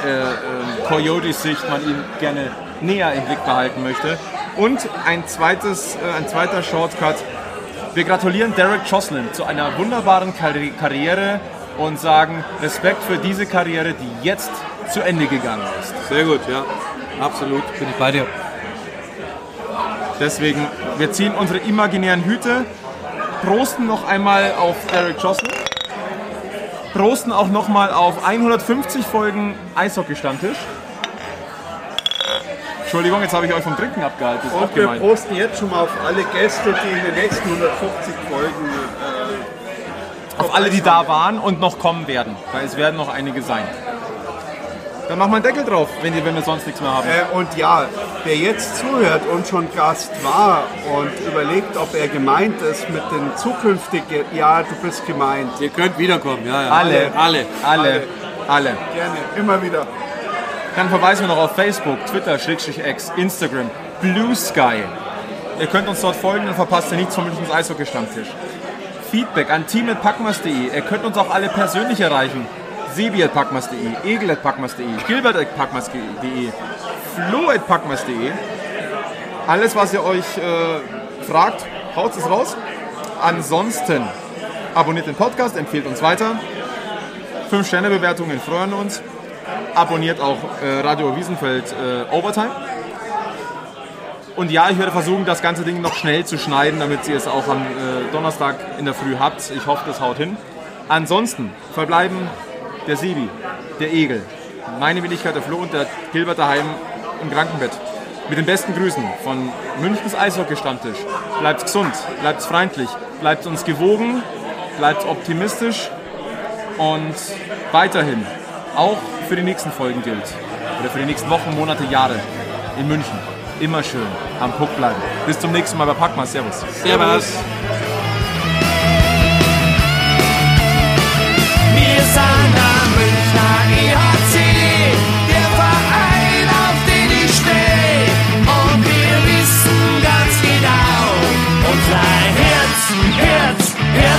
Coyotes Sicht man ihn gerne näher im Blick behalten möchte. Und ein, zweites, äh, ein zweiter Shortcut. Wir gratulieren Derek Jocelyn zu einer wunderbaren Karri Karriere und sagen Respekt für diese Karriere, die jetzt zu Ende gegangen ist. Sehr gut, ja. Absolut, bin ich bei dir. Deswegen, wir ziehen unsere imaginären Hüte, prosten noch einmal auf Derek Jocelyn, prosten auch noch mal auf 150 Folgen Eishockey-Stammtisch. Entschuldigung, jetzt habe ich euch vom Trinken abgehalten. Und wir gemein. posten jetzt schon mal auf alle Gäste, die in den nächsten 150 Folgen. Äh, Auf alle, die da waren und noch kommen werden, weil es werden noch einige sein. Dann machen wir einen Deckel drauf, wenn, die, wenn wir sonst nichts mehr haben. Äh, und ja, wer jetzt zuhört und schon Gast war und überlegt, ob er gemeint ist mit den zukünftigen, ja, du bist gemeint. Ihr könnt wiederkommen, ja, ja. Alle. Alle. Alle, alle. Gerne, immer wieder. Dann verweisen wir noch auf Facebook, Twitter, Schrägstrich X, Instagram, Blue Sky. Ihr könnt uns dort folgen, dann verpasst ihr nichts vom Münchens Eishockey-Stammtisch. Feedback an team.packmas.de. Ihr könnt uns auch alle persönlich erreichen. sebi.packmas.de, egel.packmas.de, gilbert.packmas.de, flo.packmas.de. Alles, was ihr euch äh, fragt, haut es raus. Ansonsten abonniert den Podcast, empfehlt uns weiter. 5-Sterne-Bewertungen freuen uns. Abonniert auch äh, Radio Wiesenfeld äh, Overtime. Und ja, ich werde versuchen, das ganze Ding noch schnell zu schneiden, damit ihr es auch am äh, Donnerstag in der Früh habt. Ich hoffe, das haut hin. Ansonsten verbleiben der Sibi, der Egel, meine Wenigkeit der Flo und der Gilbert daheim im Krankenbett. Mit den besten Grüßen von Münchens Eishockey-Stammtisch. Bleibt gesund, bleibt freundlich, bleibt uns gewogen, bleibt optimistisch und weiterhin auch für die nächsten Folgen gilt. Oder für die nächsten Wochen, Monate, Jahre in München. Immer schön am Puck bleiben. Bis zum nächsten Mal bei Packma. Servus. Servus.